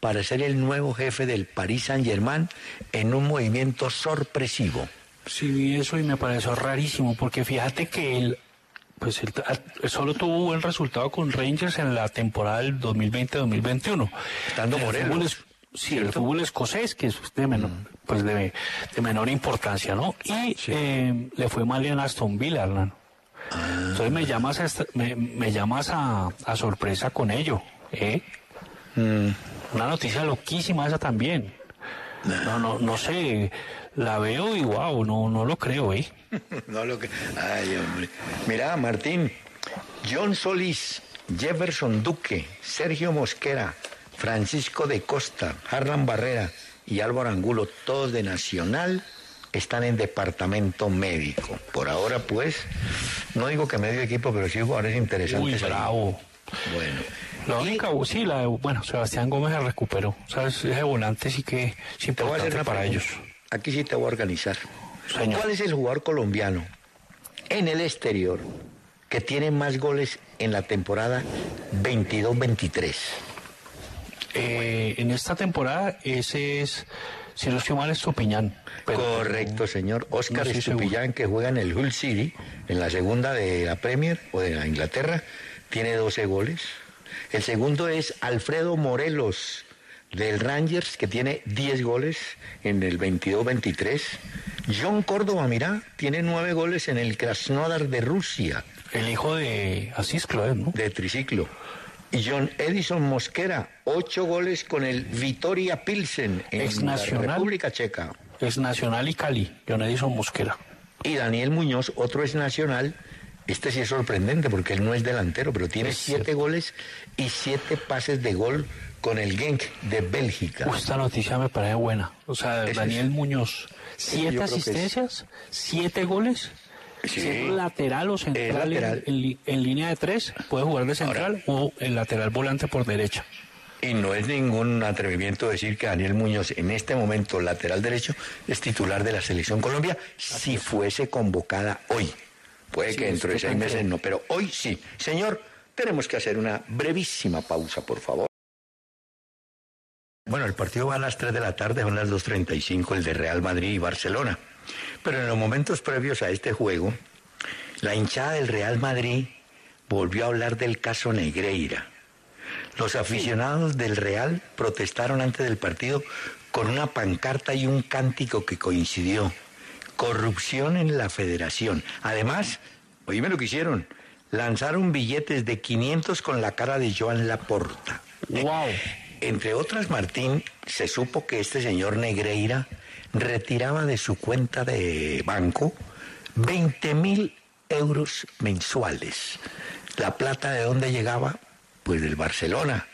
para ser el nuevo jefe del Paris Saint-Germain en un movimiento sorpresivo. Sí, vi eso y me pareció rarísimo, porque fíjate que él, pues él, solo tuvo buen resultado con Rangers en la temporada del 2020-2021. Estando El Morelos, Sí, el fútbol escocés, que es de menor, pues de, de menor importancia, ¿no? Y eh, le fue mal en Aston Villa, Hernán. Entonces me llamas a, me, me llamas a, a sorpresa con ello, ¿eh? Una noticia loquísima esa también. No, no, no sé, la veo y wow, no, no lo creo, ¿eh? (laughs) no lo que. Ay, hombre. Mira, Martín, John Solís, Jefferson Duque, Sergio Mosquera, Francisco de Costa, Harlan Barrera y Álvaro Angulo, todos de Nacional, están en departamento médico. Por ahora, pues, no digo que medio equipo, pero sí jugadores interesantes. Uy, ahí. bravo. Bueno, La única, sí, la de, bueno, Sebastián Gómez se recuperó. ¿Sabes? Ese volante sí que es hacer importante una para ellos. Aquí sí te voy a organizar. Señor. ¿Cuál es el jugador colombiano en el exterior que tiene más goles en la temporada 22-23? Eh, en esta temporada, ese es, si no estoy mal, es Sopiñán. Correcto, señor. Oscar no que juega en el Hull City, en la segunda de la Premier o de la Inglaterra, tiene 12 goles. El segundo es Alfredo Morelos, del Rangers, que tiene 10 goles en el 22-23. John Córdoba, mira, tiene 9 goles en el Krasnodar de Rusia. El hijo de Asís Cloet, ¿no? De triciclo. Y John Edison Mosquera, 8 goles con el Vitoria Pilsen en Ex la. República Checa. Es Nacional y Cali, John Edison Mosquera. Y Daniel Muñoz, otro es nacional. Este sí es sorprendente porque él no es delantero, pero tiene Es siete goles y siete pases de gol con el Genk de Bélgica. Uy, esta noticia me parece buena. O sea, Daniel es- Muñoz, siete es- asistencias, siete goles. Sí. Siendo lateral o central, lateral. En línea de tres, puede jugar de central o el lateral volante por derecha. Y no es ningún atrevimiento decir que Daniel Muñoz, en este momento lateral derecho, es titular de la selección Colombia si fuese convocada hoy. Puede Sí, que dentro de seis meses no, pero hoy sí. Señor, tenemos que hacer una brevísima pausa, por favor. Bueno, el partido va a las 3 de la tarde, son las 2.35, el de Real Madrid y Barcelona. Pero en los momentos previos a este juego, la hinchada del Real Madrid volvió a hablar del caso Negreira. Los aficionados del Real protestaron antes del partido con una pancarta y un cántico que coincidió. Corrupción en la federación. Además, oíme lo que hicieron. Lanzaron billetes de 500 con la cara de Joan Laporta. ¡Wow! Entre otras, Martín, se supo que este señor Negreira retiraba de su cuenta de banco 20 mil euros mensuales. ¿La plata de dónde llegaba? Pues del Barcelona.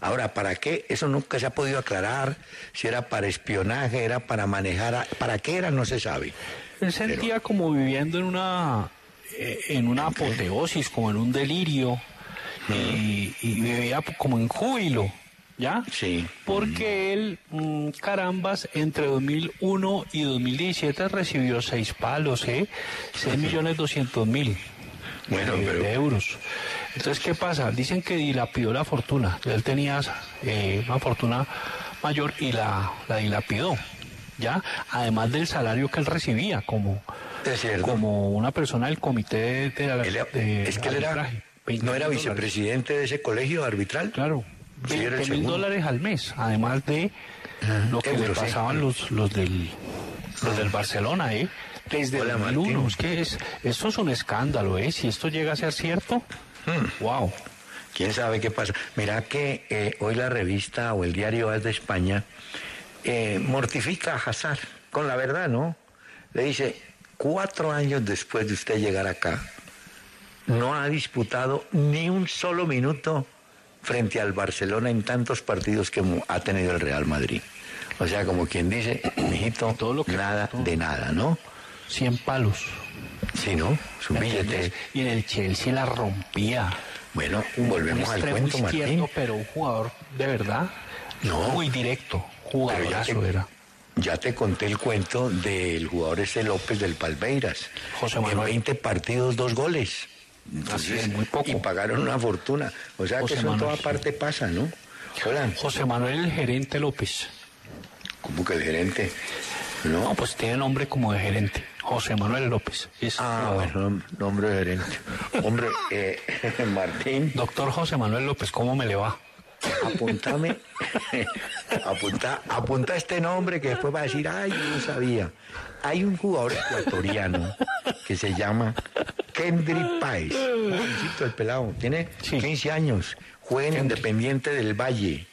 Ahora, ¿para qué? Eso nunca se ha podido aclarar. Si era para espionaje, era para manejar... a- ¿Para qué era? No se sabe. Él sentía como viviendo en una eh, en una apoteosis, como en un delirio, y, y vivía como en júbilo, ¿ya? Sí. Porque él, mm, carambas, entre 2001 y 2017 recibió seis palos, ¿eh? 6 millones 200 mil Bueno, de, pero- de euros. Entonces, ¿qué pasa? Dicen que dilapidó la fortuna. Él tenía eh, una fortuna mayor y la, la dilapidó, ¿ya? Además del salario que él recibía como, como una persona del comité de, de- Él- de es que él era, arbitraje. 20 no era dólares. vicepresidente de ese colegio arbitral. Claro, Sí, era el 20 mil dólares al mes, además de lo que le euros, pasaban los, los, del, los del Barcelona, ¿eh? Desde Hola, 2001, Martín. es que es, esto es un escándalo, ¿eh? Si esto llega a ser cierto, Hmm. wow. ¿Quién sabe qué pasa? Mira que eh, hoy la revista o el diario AS de España eh, mortifica a Hazard, con la verdad, ¿no? Le dice, cuatro años después de usted llegar acá, no ha disputado ni un solo minuto frente al Barcelona en tantos partidos que ha tenido el Real Madrid. O sea, como quien dice, mijito, Todo lo que- nada todo. de nada, ¿no? 100 palos. Sí, ¿no? Su ¿me billete. Y en el Chelsea la rompía. Bueno, Un volvemos al cuento, izquierdo, Martín. pero un jugador de verdad No. muy directo. Jugadorazo era. ya te conté el cuento del jugador ese López del Palmeiras. José En Manuel. 20 partidos, dos goles. Así es, muy poco. Y pagaron una fortuna. O sea José que eso en toda parte pasa, ¿no? Hola. José Manuel el gerente López. ¿Cómo que el gerente? ¿No? No, pues tiene nombre como de gerente. José Manuel López. Es Ah, bueno, nombre gerente. Hombre, eh, (laughs) Martín, Doctor José Manuel López, ¿cómo me le va? apuntame, (laughs) apunta, apunta este nombre que después va a decir, ay, yo no sabía. Hay un jugador ecuatoriano que se llama Kendry Páez. Jovencito, el pelado, tiene Sí. 15 años, juega en. Independiente del Valle.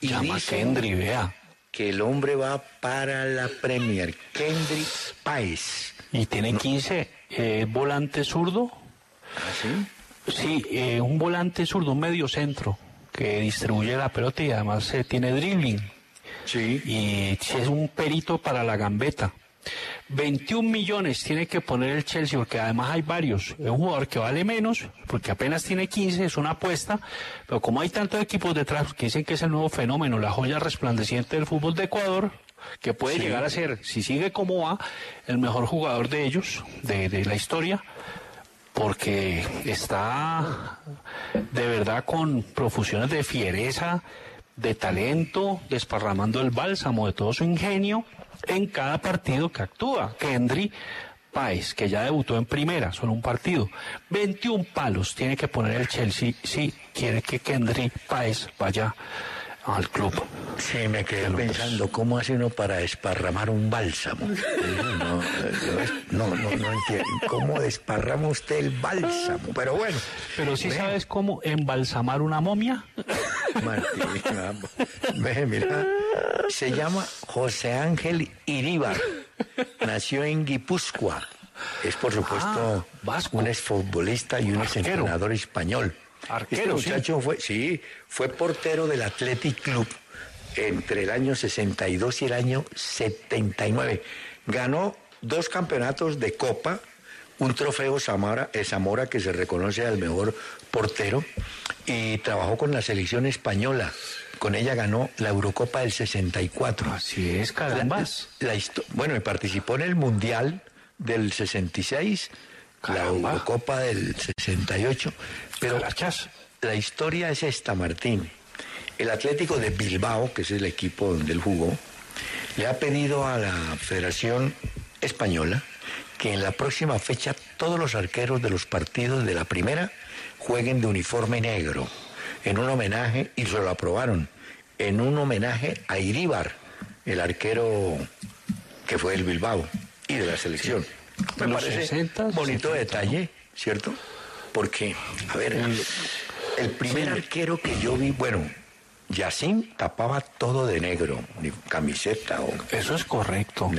Y Llama dicen Kendry, vea. Que el hombre va para la Premier. Kendry Páez. Y tiene 15. eh, volante zurdo. ¿Ah, sí? Sí, eh, un volante zurdo, un medio centro, que distribuye la pelota y además eh, tiene dribbling. Sí. Y es un perito para la gambeta. 21 millones tiene que poner el Chelsea, porque además hay varios. Es un jugador que vale menos, porque apenas tiene 15, es una apuesta. Pero como hay tantos equipos detrás que dicen que es el nuevo fenómeno, la joya resplandeciente del fútbol de Ecuador, que puede llegar a ser, si sigue como va, el mejor jugador de ellos, de, de la historia, porque está de verdad con profusiones de fiereza, de talento, desparramando el bálsamo de todo su ingenio en cada partido que actúa. Kendry Páez, que ya debutó en primera, solo un partido. 21 palos tiene que poner el Chelsea si quiere que Kendry Páez vaya al club. Sí, me quedé pensando, ¿cómo hace uno para desparramar un bálsamo? No, no, no, no entiendo. ¿Cómo desparrama usted el bálsamo? Pero bueno. Pero si sabes cómo embalsamar una momia. Martín. Ve, mira. Se llama José Ángel Iríbar. Nació en Guipúzcoa. Es, por supuesto, un exfutbolista y un entrenador español. Arquero, este muchacho fue, sí, fue portero del Athletic Club entre el año 62 y el año 79. Ganó dos campeonatos de Copa, un trofeo Zamora, Zamora que se reconoce al mejor portero y trabajó con la selección española. Con ella ganó la Eurocopa del 64. Así es, carambas. La, la bueno, y participó en el Mundial del 66, la Eurocopa del 68. Pero la historia es esta, Martín. El Atlético de Bilbao, que es el equipo donde él jugó, le ha pedido a la Federación Española que en la próxima fecha todos los arqueros de los partidos de la primera jueguen de uniforme negro, en un homenaje, y se lo aprobaron, en un homenaje a Iríbar, el arquero que fue del Bilbao y de la selección. Me los parece 60, bonito 70, detalle, ¿cierto? Porque, a ver, el primer arquero que yo vi, bueno, Yacine tapaba todo de negro, ni camiseta o... Eso es correcto.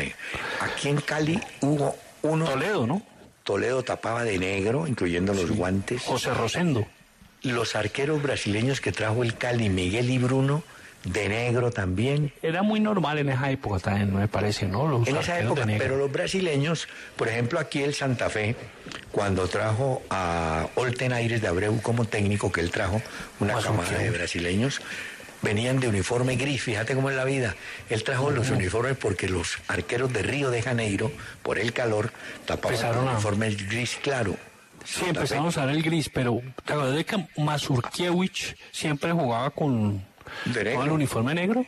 Aquí en Cali hubo uno... Toledo, ¿no? Toledo tapaba de negro, incluyendo los guantes. José Rosendo. Los arqueros brasileños que trajo el Cali, Miguel y Bruno, de negro también. Era muy normal en esa época también, me parece, ¿no? Los en esa época, pero los brasileños, por ejemplo aquí el Santa Fe, cuando trajo a Olten Aires de Abreu como técnico, que él trajo una camada de brasileños, venían de uniforme gris, fíjate cómo es la vida. Él trajo los uniformes porque los arqueros de Río de Janeiro, por el calor, tapaban a- uniformes gris claro. Sí, empezaron a usar el gris, pero ¿te acuerdas de que Mazurkiewicz siempre jugaba con, con el uniforme negro?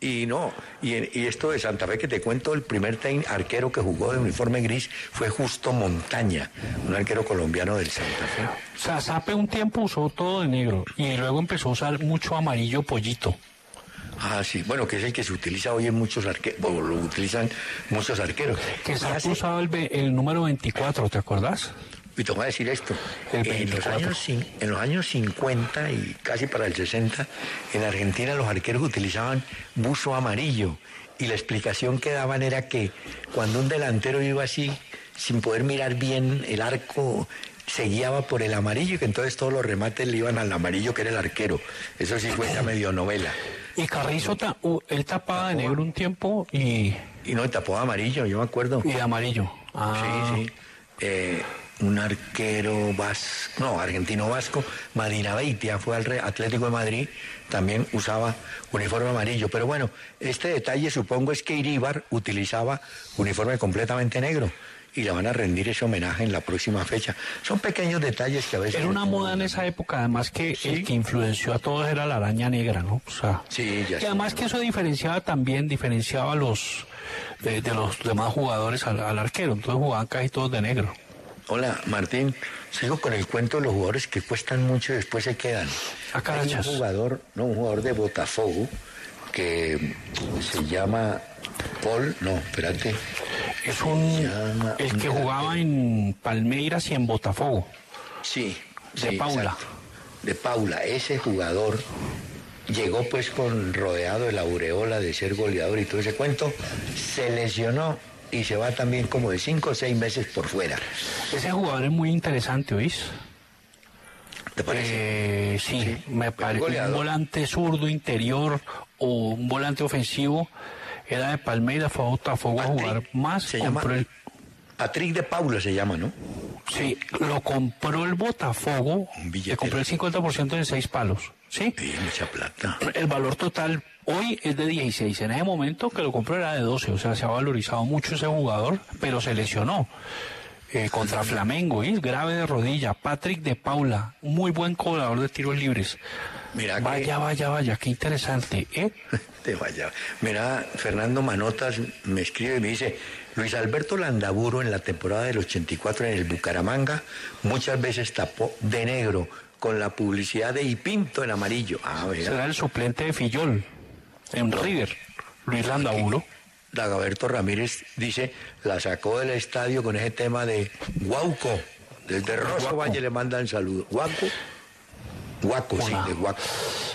Y no, y, y esto de Santa Fe que te cuento, el primer arquero que jugó de uniforme gris fue Justo Montaña, un arquero colombiano del Santa Fe. O sea, Sape un tiempo usó todo de negro y luego empezó a usar mucho amarillo pollito. Ah, sí, bueno, que es el que se utiliza hoy en muchos arqueros, lo utilizan muchos arqueros. Que Sape hace- usaba el, el número 24, ¿te acordás? Y te voy a decir esto. En los, 24. años, en los años 50 y casi para el 60, en Argentina los arqueros utilizaban buzo amarillo. Y la explicación que daban era que cuando un delantero iba así, sin poder mirar bien el arco, se guiaba por el amarillo y que entonces todos los remates le iban al amarillo que era el arquero. Eso sí fue ya medio novela. Y Carrizo, ta- uh, él tapaba de negro un tiempo y, Y no, tapó de amarillo, yo me acuerdo. y de amarillo. Ah, Sí, sí. Eh, un arquero vasco, no, argentino vasco, Madina Beitia, fue al Re- Atlético de Madrid, también usaba uniforme amarillo. Pero bueno, este detalle supongo es que Iríbar utilizaba uniforme completamente negro y le van a rendir ese homenaje en la próxima fecha. Son pequeños detalles que a veces... Era una moda en esa época, además que el que influenció a todos era la araña negra, ¿no? O sea, Sí, ya y además que eso diferenciaba también, diferenciaba a los de, de los demás jugadores al, al arquero, entonces jugaban casi todos de negro. Hola, Martín. Sigo con el cuento de los jugadores que cuestan mucho y después se quedan. Ah, Hay un jugador, no, un jugador de Botafogo que se llama Paul, no, espérate. Es un llama- el que jugaba en Palmeiras y en Botafogo. Sí, De sí, Paula. exacto. De Paula, ese jugador llegó pues con rodeado de la aureola de ser goleador y todo ese cuento, se lesionó y se va también como de cinco o seis meses por fuera. Ese jugador es muy interesante, ¿oís? ¿Te parece? Eh, sí, me parece un volante zurdo interior o un volante ofensivo. Era de Palmeiras, fue a Botafogo a jugar más. Se llama compró el- Patrick de Paula se llama, ¿no? Sí, lo compró el Botafogo. Le compró el 50% en seis palos. ¿Sí? mucha plata. El valor total hoy es de 16. En ese momento que lo compró era de 12. O sea, se ha valorizado mucho ese jugador, pero se lesionó. Eh, contra Flamengo, y grave de rodilla. Patrick de Paula, muy buen cobrador de tiros libres. Mira vaya, vaya, vaya, qué interesante. ¿eh? (laughs) Te vaya. Mira, Fernando Manotas me escribe y me dice, Luis Alberto Landaburo en la temporada del 84 en el Bucaramanga muchas veces tapó de negro con la publicidad de Ipinto en amarillo. Ah. Será el suplente de Fillol en River, Luis Landaburo. Dagoberto Ramírez dice, la sacó del estadio con ese tema de Guauco. Desde Rosso. Valle le mandan saludos. Guaco. Guaco, sí, de Guaco.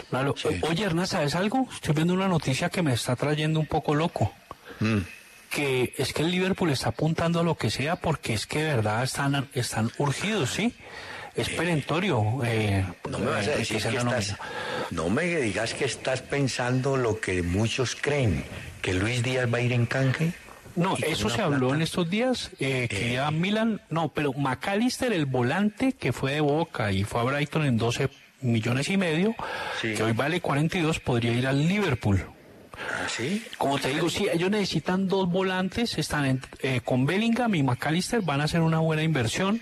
Claro. Oye, Hernán, ¿sabes algo? Estoy viendo una noticia que me está trayendo un poco loco. Mm. Que es que el Liverpool está apuntando a lo que sea porque es que de verdad están, están urgidos, ¿sí? Es perentorio. eh, No me vas a eh, decir esa que es la estás, nómina. no me digas que estás pensando lo que muchos creen, que Luis Díaz va a ir en canje. No, eso se habló plata. en estos días, eh, que iba a Milan, no, pero McAllister, el volante que fue de Boca y fue a Brighton en 12 millones y medio, que hoy vale 42, podría ir al Liverpool. ¿Ah, sí? Como te digo, sí, ellos necesitan dos volantes, están en- eh, con Bellingham y McAllister, van a hacer una buena inversión.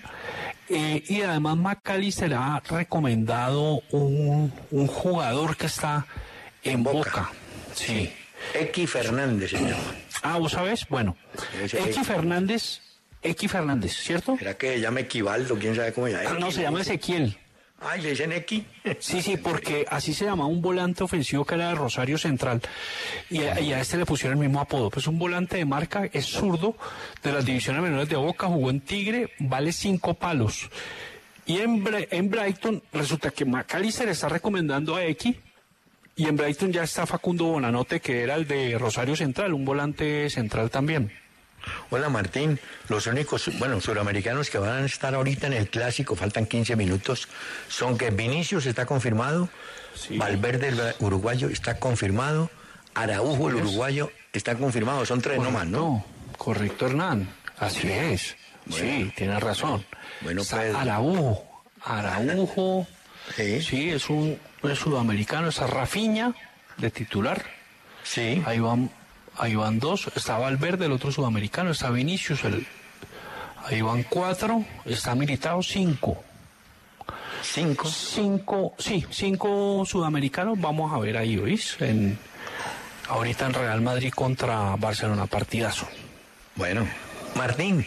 Eh, y además McAllister ha recomendado un, un jugador que está en Boca. Sí. X Fernández se llama. (clears throat) Ah, ¿vos sabés? Bueno, X X. Fernández, X Fernández, ¿cierto? ¿Será que se llama Equivaldo? ¿Quién sabe cómo se llama? No, se llama Ezequiel. Ay, le dicen X. Sí, sí, porque así se llamaba un volante ofensivo que era de Rosario Central. Y a, este le pusieron el mismo apodo. Pues un volante de marca, es zurdo, de las divisiones menores de Boca, jugó en Tigre, vale cinco palos. Y en, en Brighton resulta que McAllister está recomendando a X. Y en Brighton ya está Facundo Bonanote, que era el de Rosario Central, un volante central también. Hola Martín, los únicos, bueno, suramericanos que van a estar ahorita en el clásico, faltan 15 minutos, son que Vinicius está confirmado, Valverde el uruguayo está confirmado, Araujo el uruguayo está confirmado, son tres nomás, ¿no? Correcto, Hernán. Así es. Sí, tienes razón. Bueno, pues- Araujo. Araujo. Sí. es un es sudamericano. Está Rafiña, de titular. Sí. Ahí van, ahí van dos. Está Valverde, el otro sudamericano. Está Vinicius, el, ahí van cuatro. Está Militao, cinco. ¿Cinco? Cinco, sí, cinco sudamericanos. Vamos a ver ahí, ¿oís? En, ahorita en Real Madrid contra Barcelona, partidazo. Bueno, Martín,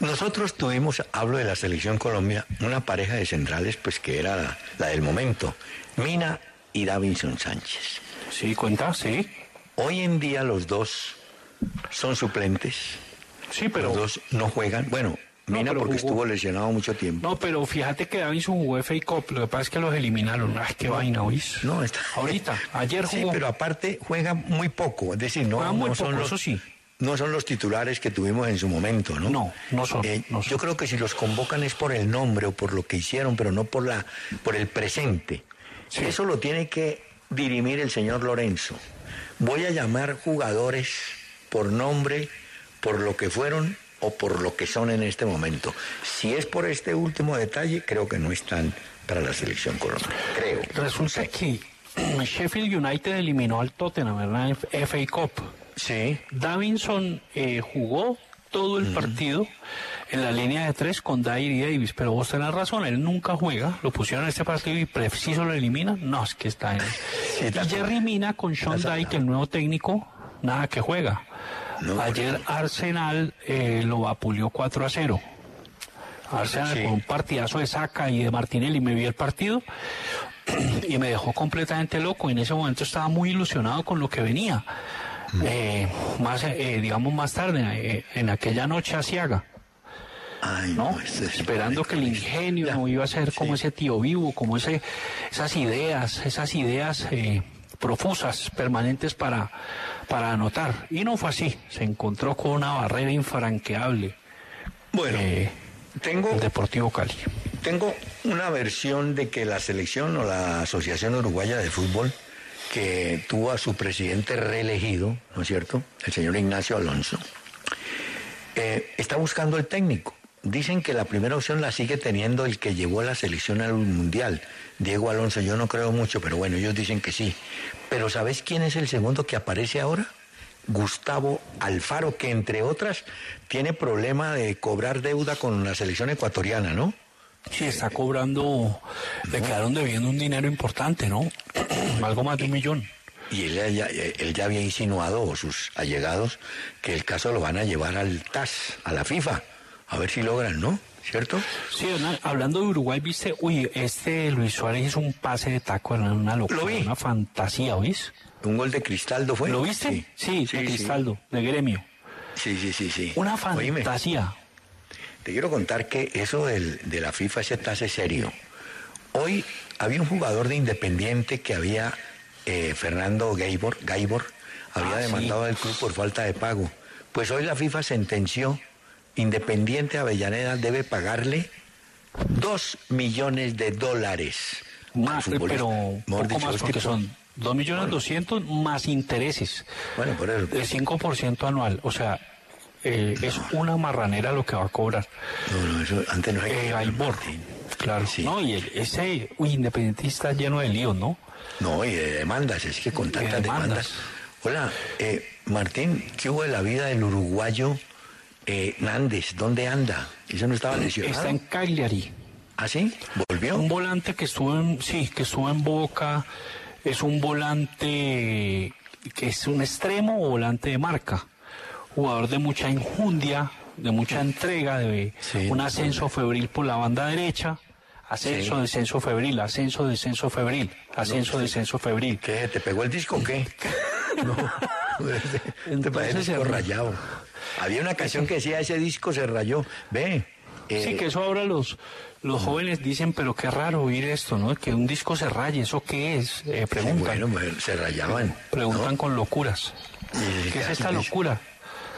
nosotros tuvimos, hablo de la selección Colombia, una pareja de centrales, pues que era la, la del momento, Mina y Davinson Sánchez. Sí, cuenta, sí. Hoy en día los dos son suplentes. Sí, pero- Los dos no juegan. Bueno, No, Mina porque jugó. estuvo lesionado mucho tiempo. No, pero fíjate que Davinson jugó FA Cup, lo que pasa es que los eliminaron. Ay, qué vaina, ¿oís? No, está... Ahorita, (laughs) ayer Sí, jugó. pero aparte juega muy poco, es decir, no, muy no son poco, los, eso sí. no son los titulares que tuvimos en su momento, ¿no? No, no son, Eh, no son. Yo creo que si los convocan es por el nombre o por lo que hicieron, pero no por la por el presente. Eso lo tiene que dirimir el señor Lorenzo. Voy a llamar jugadores por nombre, por lo que fueron o por lo que son en este momento. Si es por este último detalle, creo que no están para la selección colombiana. Creo. Resulta que Sheffield United eliminó al Tottenham, ¿verdad? En FA Cup. Sí. Davinson eh, jugó todo el partido en la línea de tres con Dyer y Davis, pero vos tenés razón, él nunca juega, lo pusieron en este partido y preciso lo eliminan, no, es que está en... y Jerry Mina con Sean Dyke, el nuevo técnico, nada que juega. Ayer Arsenal eh, lo vapuleó 4 a 0. Arsenal con un partidazo de Saca y de Martinelli, me vi el partido y me dejó completamente loco. En ese momento estaba muy ilusionado con lo que venía. Eh, más, eh, digamos, más tarde, eh, en aquella noche asiaga. ¿No? Esperando que el ingenio no iba a ser como ese tío vivo, como ese, esas ideas, esas ideas eh, profusas, permanentes para, para anotar. Y no fue así, se encontró con una barrera infranqueable. Bueno, tengo el Deportivo Cali. Tengo una versión de que la selección o la Asociación Uruguaya de Fútbol que tuvo a su presidente reelegido, ¿no es cierto? El señor Ignacio Alonso, eh, está buscando el técnico. Dicen que la primera opción la sigue teniendo el que llevó a la selección al Mundial, Diego Alonso. Yo no creo mucho, pero bueno, ellos dicen que sí. Pero ¿sabes quién es el segundo que aparece ahora? Gustavo Alfaro, que entre otras tiene problema de cobrar deuda con la selección ecuatoriana, ¿no? Sí, está cobrando, le quedaron debiendo un dinero importante, ¿no? (clears throat) Algo más de un millón. Y él ya, él ya había insinuado, o sus allegados, que el caso lo van a llevar al TAS, a la FIFA. A ver si logran, ¿no? ¿Cierto? Sí, Hernán, hablando de Uruguay, viste, uy, este Luis Suárez es un pase de taco, Hernán, una locura, Lo vi. una fantasía, ¿oís? Un gol de Cristaldo fue. ¿Lo viste? Sí, de Cristaldo, de gremio. Sí, sí, sí, sí. Una Oíme, fantasía. te quiero contar que eso del- de la FIFA ese TAS es serio. Hoy había un jugador de Independiente que había, eh, Fernando Gaibor, Gaibor, había Ah, demandado al club por falta de pago. Pues hoy la FIFA sentenció, Independiente Avellaneda debe pagarle dos millones de dólares. Más, futbolista. pero poco dicho, más porque son 2 millones 200 más intereses. Bueno, por eso. De 5% anual. O sea, eh, es una marranera lo que va a cobrar. No, no, eso antes no hay Eh, Aibor, claro. No, y el- ese uy, independentista lleno de líos, ¿no? No, y de demandas, es que con tantas demandas. demandas. Hola, eh, Martín, ¿qué hubo de la vida del uruguayo eh, Nández? ¿Dónde anda? ¿Eso no estaba lesionado? Está en Cagliari. ¿Ah, sí? ¿Volvió? Un volante que estuvo en, sí, que estuvo en Boca, es un volante que es un extremo volante de marca. Jugador de mucha enjundia, de mucha entrega, de un ascenso febril por la banda derecha. Ascenso, Sí. descenso febril, ascenso, descenso febril, ascenso, descenso febril. ¿Qué? ¿Te pegó el disco o qué? (laughs) no, (laughs) te parece eh, rayado. Había una canción que decía ese disco se rayó. Ve. eh, Sí, que eso ahora los, los jóvenes dicen, pero qué raro oír esto, ¿no? Que un disco se raye, ¿eso qué es? Eh, preguntan. bueno, se rayaban. Preguntan ¿no? con locuras. ¿Qué es esta locura?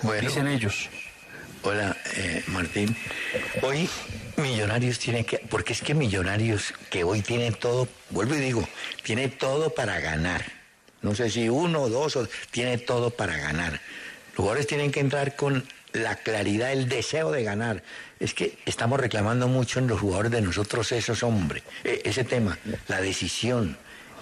Bueno. Dicen ellos. Hola, eh, Martín. Hoy Millonarios tiene que, porque es que Millonarios que hoy tiene todo, vuelvo y digo, tiene todo para ganar. No sé si uno o dos, o, tiene todo para ganar. Los jugadores tienen que entrar con la claridad, el deseo de ganar. Es que estamos reclamando mucho en los jugadores de nosotros esos hombres, eh, ese tema, la decisión,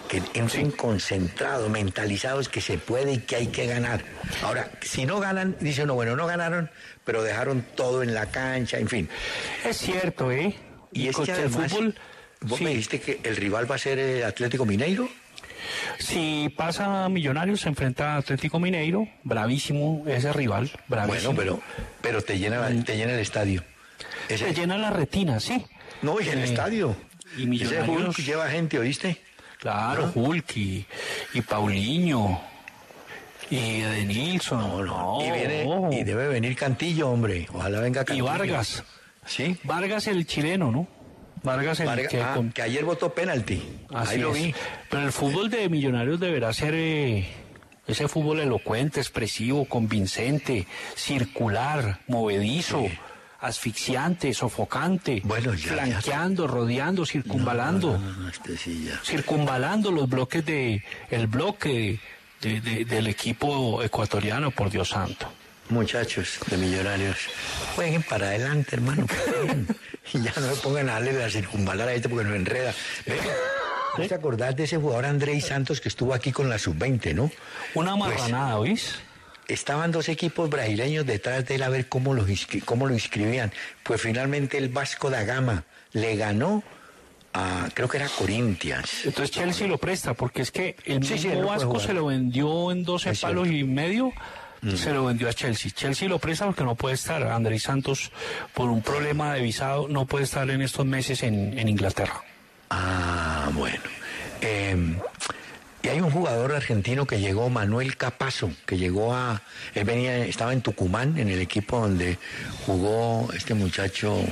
que entren concentrados, mentalizados que se puede y que hay que ganar. Ahora, si no ganan, dice uno, bueno, no ganaron, pero dejaron todo en la cancha, en fin. Es cierto, ¿eh? Y es que además, fútbol, vos sí. me dijiste que el rival va a ser eh, Atlético Mineiro. Si pasa a Millonarios, se enfrenta a Atlético Mineiro, bravísimo ese rival, bravísimo. Bueno, pero, pero te llena, te llena el estadio. Ese- Se llena la retina, sí. no, y el Eh, estadio. Y Ese Millonarios, Hulk lleva gente, ¿oíste? claro, Hulk y, y Paulinho y Edenilson. no, Y, viene, y debe venir Cantillo, hombre. Ojalá venga Y Cantillo. Vargas. Sí. Vargas el chileno, ¿no? Vargas que ah, con- que ayer votó penalti. Así Ahí lo es. vi. Pero el fútbol de Millonarios deberá ser eh, ese fútbol elocuente, expresivo, convincente, circular, movedizo, asfixiante, sofocante, Bueno, ya, ya. flanqueando, rodeando, circunvalando, No, no, este sí ya. circunvalando los bloques de el bloque de- de- del equipo ecuatoriano, por Dios santo. Muchachos de Millonarios, jueguen para adelante, hermano. y ya no me pongan a darle la circunvalar a este porque nos enreda. Ve, ¿vos ¿Te acordás de ese jugador Andrés Santos que estuvo aquí con la sub-20, no? Una Pues, marranada, ¿oís? Estaban dos equipos brasileños detrás de él a ver cómo lo, inscri- cómo lo inscribían. Pues finalmente el Vasco da Gama le ganó a, creo que era Corinthians. Entonces Chelsea lo presta, porque es que el Sí, mismo Vasco se lo vendió en 12 Es palos cierto. Y medio, se lo vendió a Chelsea. Chelsea lo presta porque no puede estar. Andrés Santos, por un problema de visado, no puede estar en estos meses en, en Inglaterra. Ah, bueno. Eh, y hay un jugador argentino que llegó, Manuel Capazo, que llegó a... Él venía, estaba en Tucumán, en el equipo donde jugó este muchacho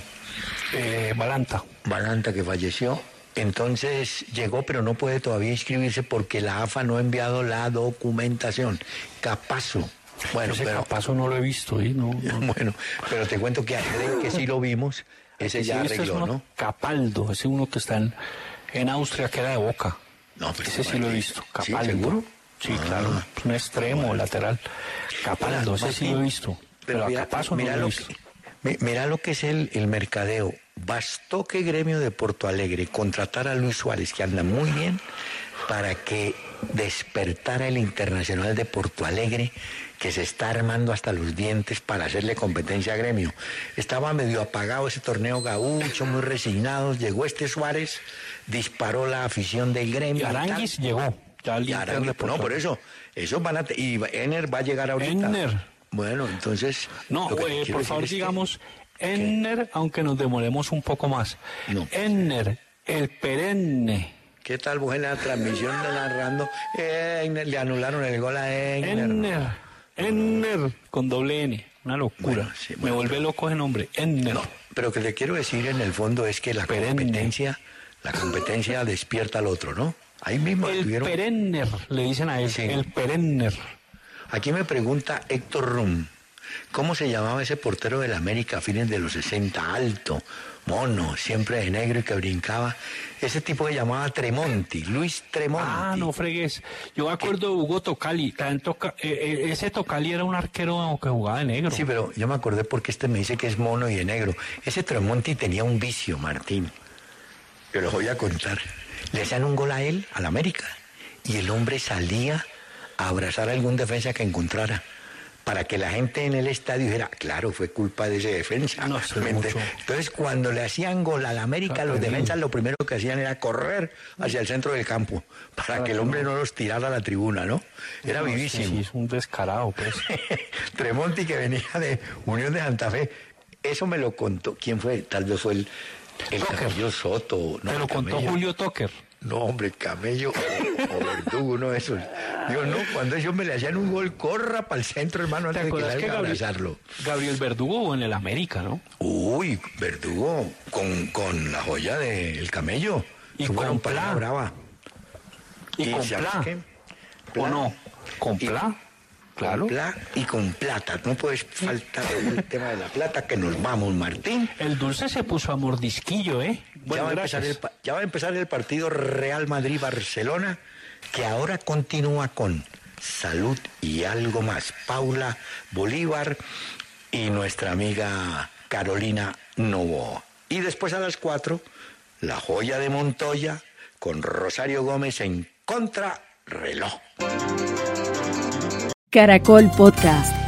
Eh, Balanta. Balanta que falleció. Entonces llegó, pero no puede todavía inscribirse porque la AFA no ha enviado la documentación. Capazo. Bueno, Ese pero, capazo no lo he visto, ¿eh? No, (laughs) no. bueno, pero te cuento que aquel que sí lo vimos, ese Sí, ya es arregló, uno ¿no? Capaldo, ese uno que está en, en Austria, que era de Boca. No, pero Ese sí lo he visto. ¿Sí, Capaldo. seguro? Sí, Ah. claro. Un extremo, lateral. Capaldo, ese sí lo he visto. Pero, a mira, Capazo no mira lo he visto. que, mi- mira lo que es el, el mercadeo. Bastó que Gremio de Porto Alegre contratara a Luis Suárez, que anda muy bien, para que despertara el Internacional de Porto Alegre, que se está armando hasta los dientes para hacerle competencia a Gremio. Estaba medio apagado ese torneo gaucho, muy resignados. Llegó este Suárez, disparó la afición del Gremio. Y Aranguis tal. llegó. Ya Y Aranguis, Porto no, por eso. Eso van a. y Ener va a llegar ahorita. Enner. Bueno, entonces. No, eh, por favor es que- digamos Enner, aunque nos demoremos un poco más. Enner, el perenne. ¿Qué tal, mujer, la transmisión de narrando? Le anularon el gol a Einer. Enner, Enner, con doble N. Una locura. Me vuelve loco ese nombre. Enner. Pero que le quiero decir en el fondo es que la competencia, la competencia despierta al otro, ¿no? Ahí mismo El estuvieron- perenner, le dicen a él. El perenner. Aquí me pregunta Héctor Rum, ¿cómo se llamaba ese portero del América a fines de los 60? Alto, mono, siempre de negro y que brincaba. Ese tipo que llamaba Tremonti, Luis Tremonti. Ah, no fregues. Yo me acuerdo de Hugo Tocali. Toca- eh, eh, ese Tocali era un arquero que jugaba de negro. Sí, pero yo me acordé porque este me dice que es mono y de negro. Ese Tremonti tenía un vicio, Martín. Yo lo voy a contar. Le hacían un gol a él, al América, y el hombre salía a abrazar a algún defensa que encontrara. Para que la gente en el estadio dijera, claro, fue culpa de ese defensa. No, ¿Me. Entonces, cuando le hacían gol al América, los Terrible. defensas lo primero que hacían era correr hacia el centro del campo, para que el hombre no los tirara a la tribuna, ¿no? Era No, vivísimo. sí, es un descarado, pues. (laughs) Tremonti que venía de Unión de Santa Fe. Eso me lo contó. ¿Quién fue? Tal vez fue el, el Soto. No, Te lo contó. Julio Toker. No, hombre, Camello o, o Verdugo, uno de esos. Digo, no, cuando ellos me le hacían un gol, corra para el centro, hermano, ¿Te antes de que salga a abrazarlo. Gabriel Verdugo en el América, no? Uy, Verdugo, con, con la joya del Camello. Y con Pla. brava. Y con ¿sabes Pla. ¿O no? ¿Con Y- Pla? Claro. Con pla y con plata. No puedes faltar el tema de la plata, que nos vamos, Martín. El dulce se puso a mordisquillo, ¿eh? ya, Bueno, va a empezar gracias. el, pa- ya va a empezar el partido Real Madrid-Barcelona, que ahora continúa con salud y algo más. Paula Bolívar y nuestra amiga Carolina Novoa. Y después a las 4, la joya de Montoya con Rosario Gómez en contrarreloj. Caracol Podcast.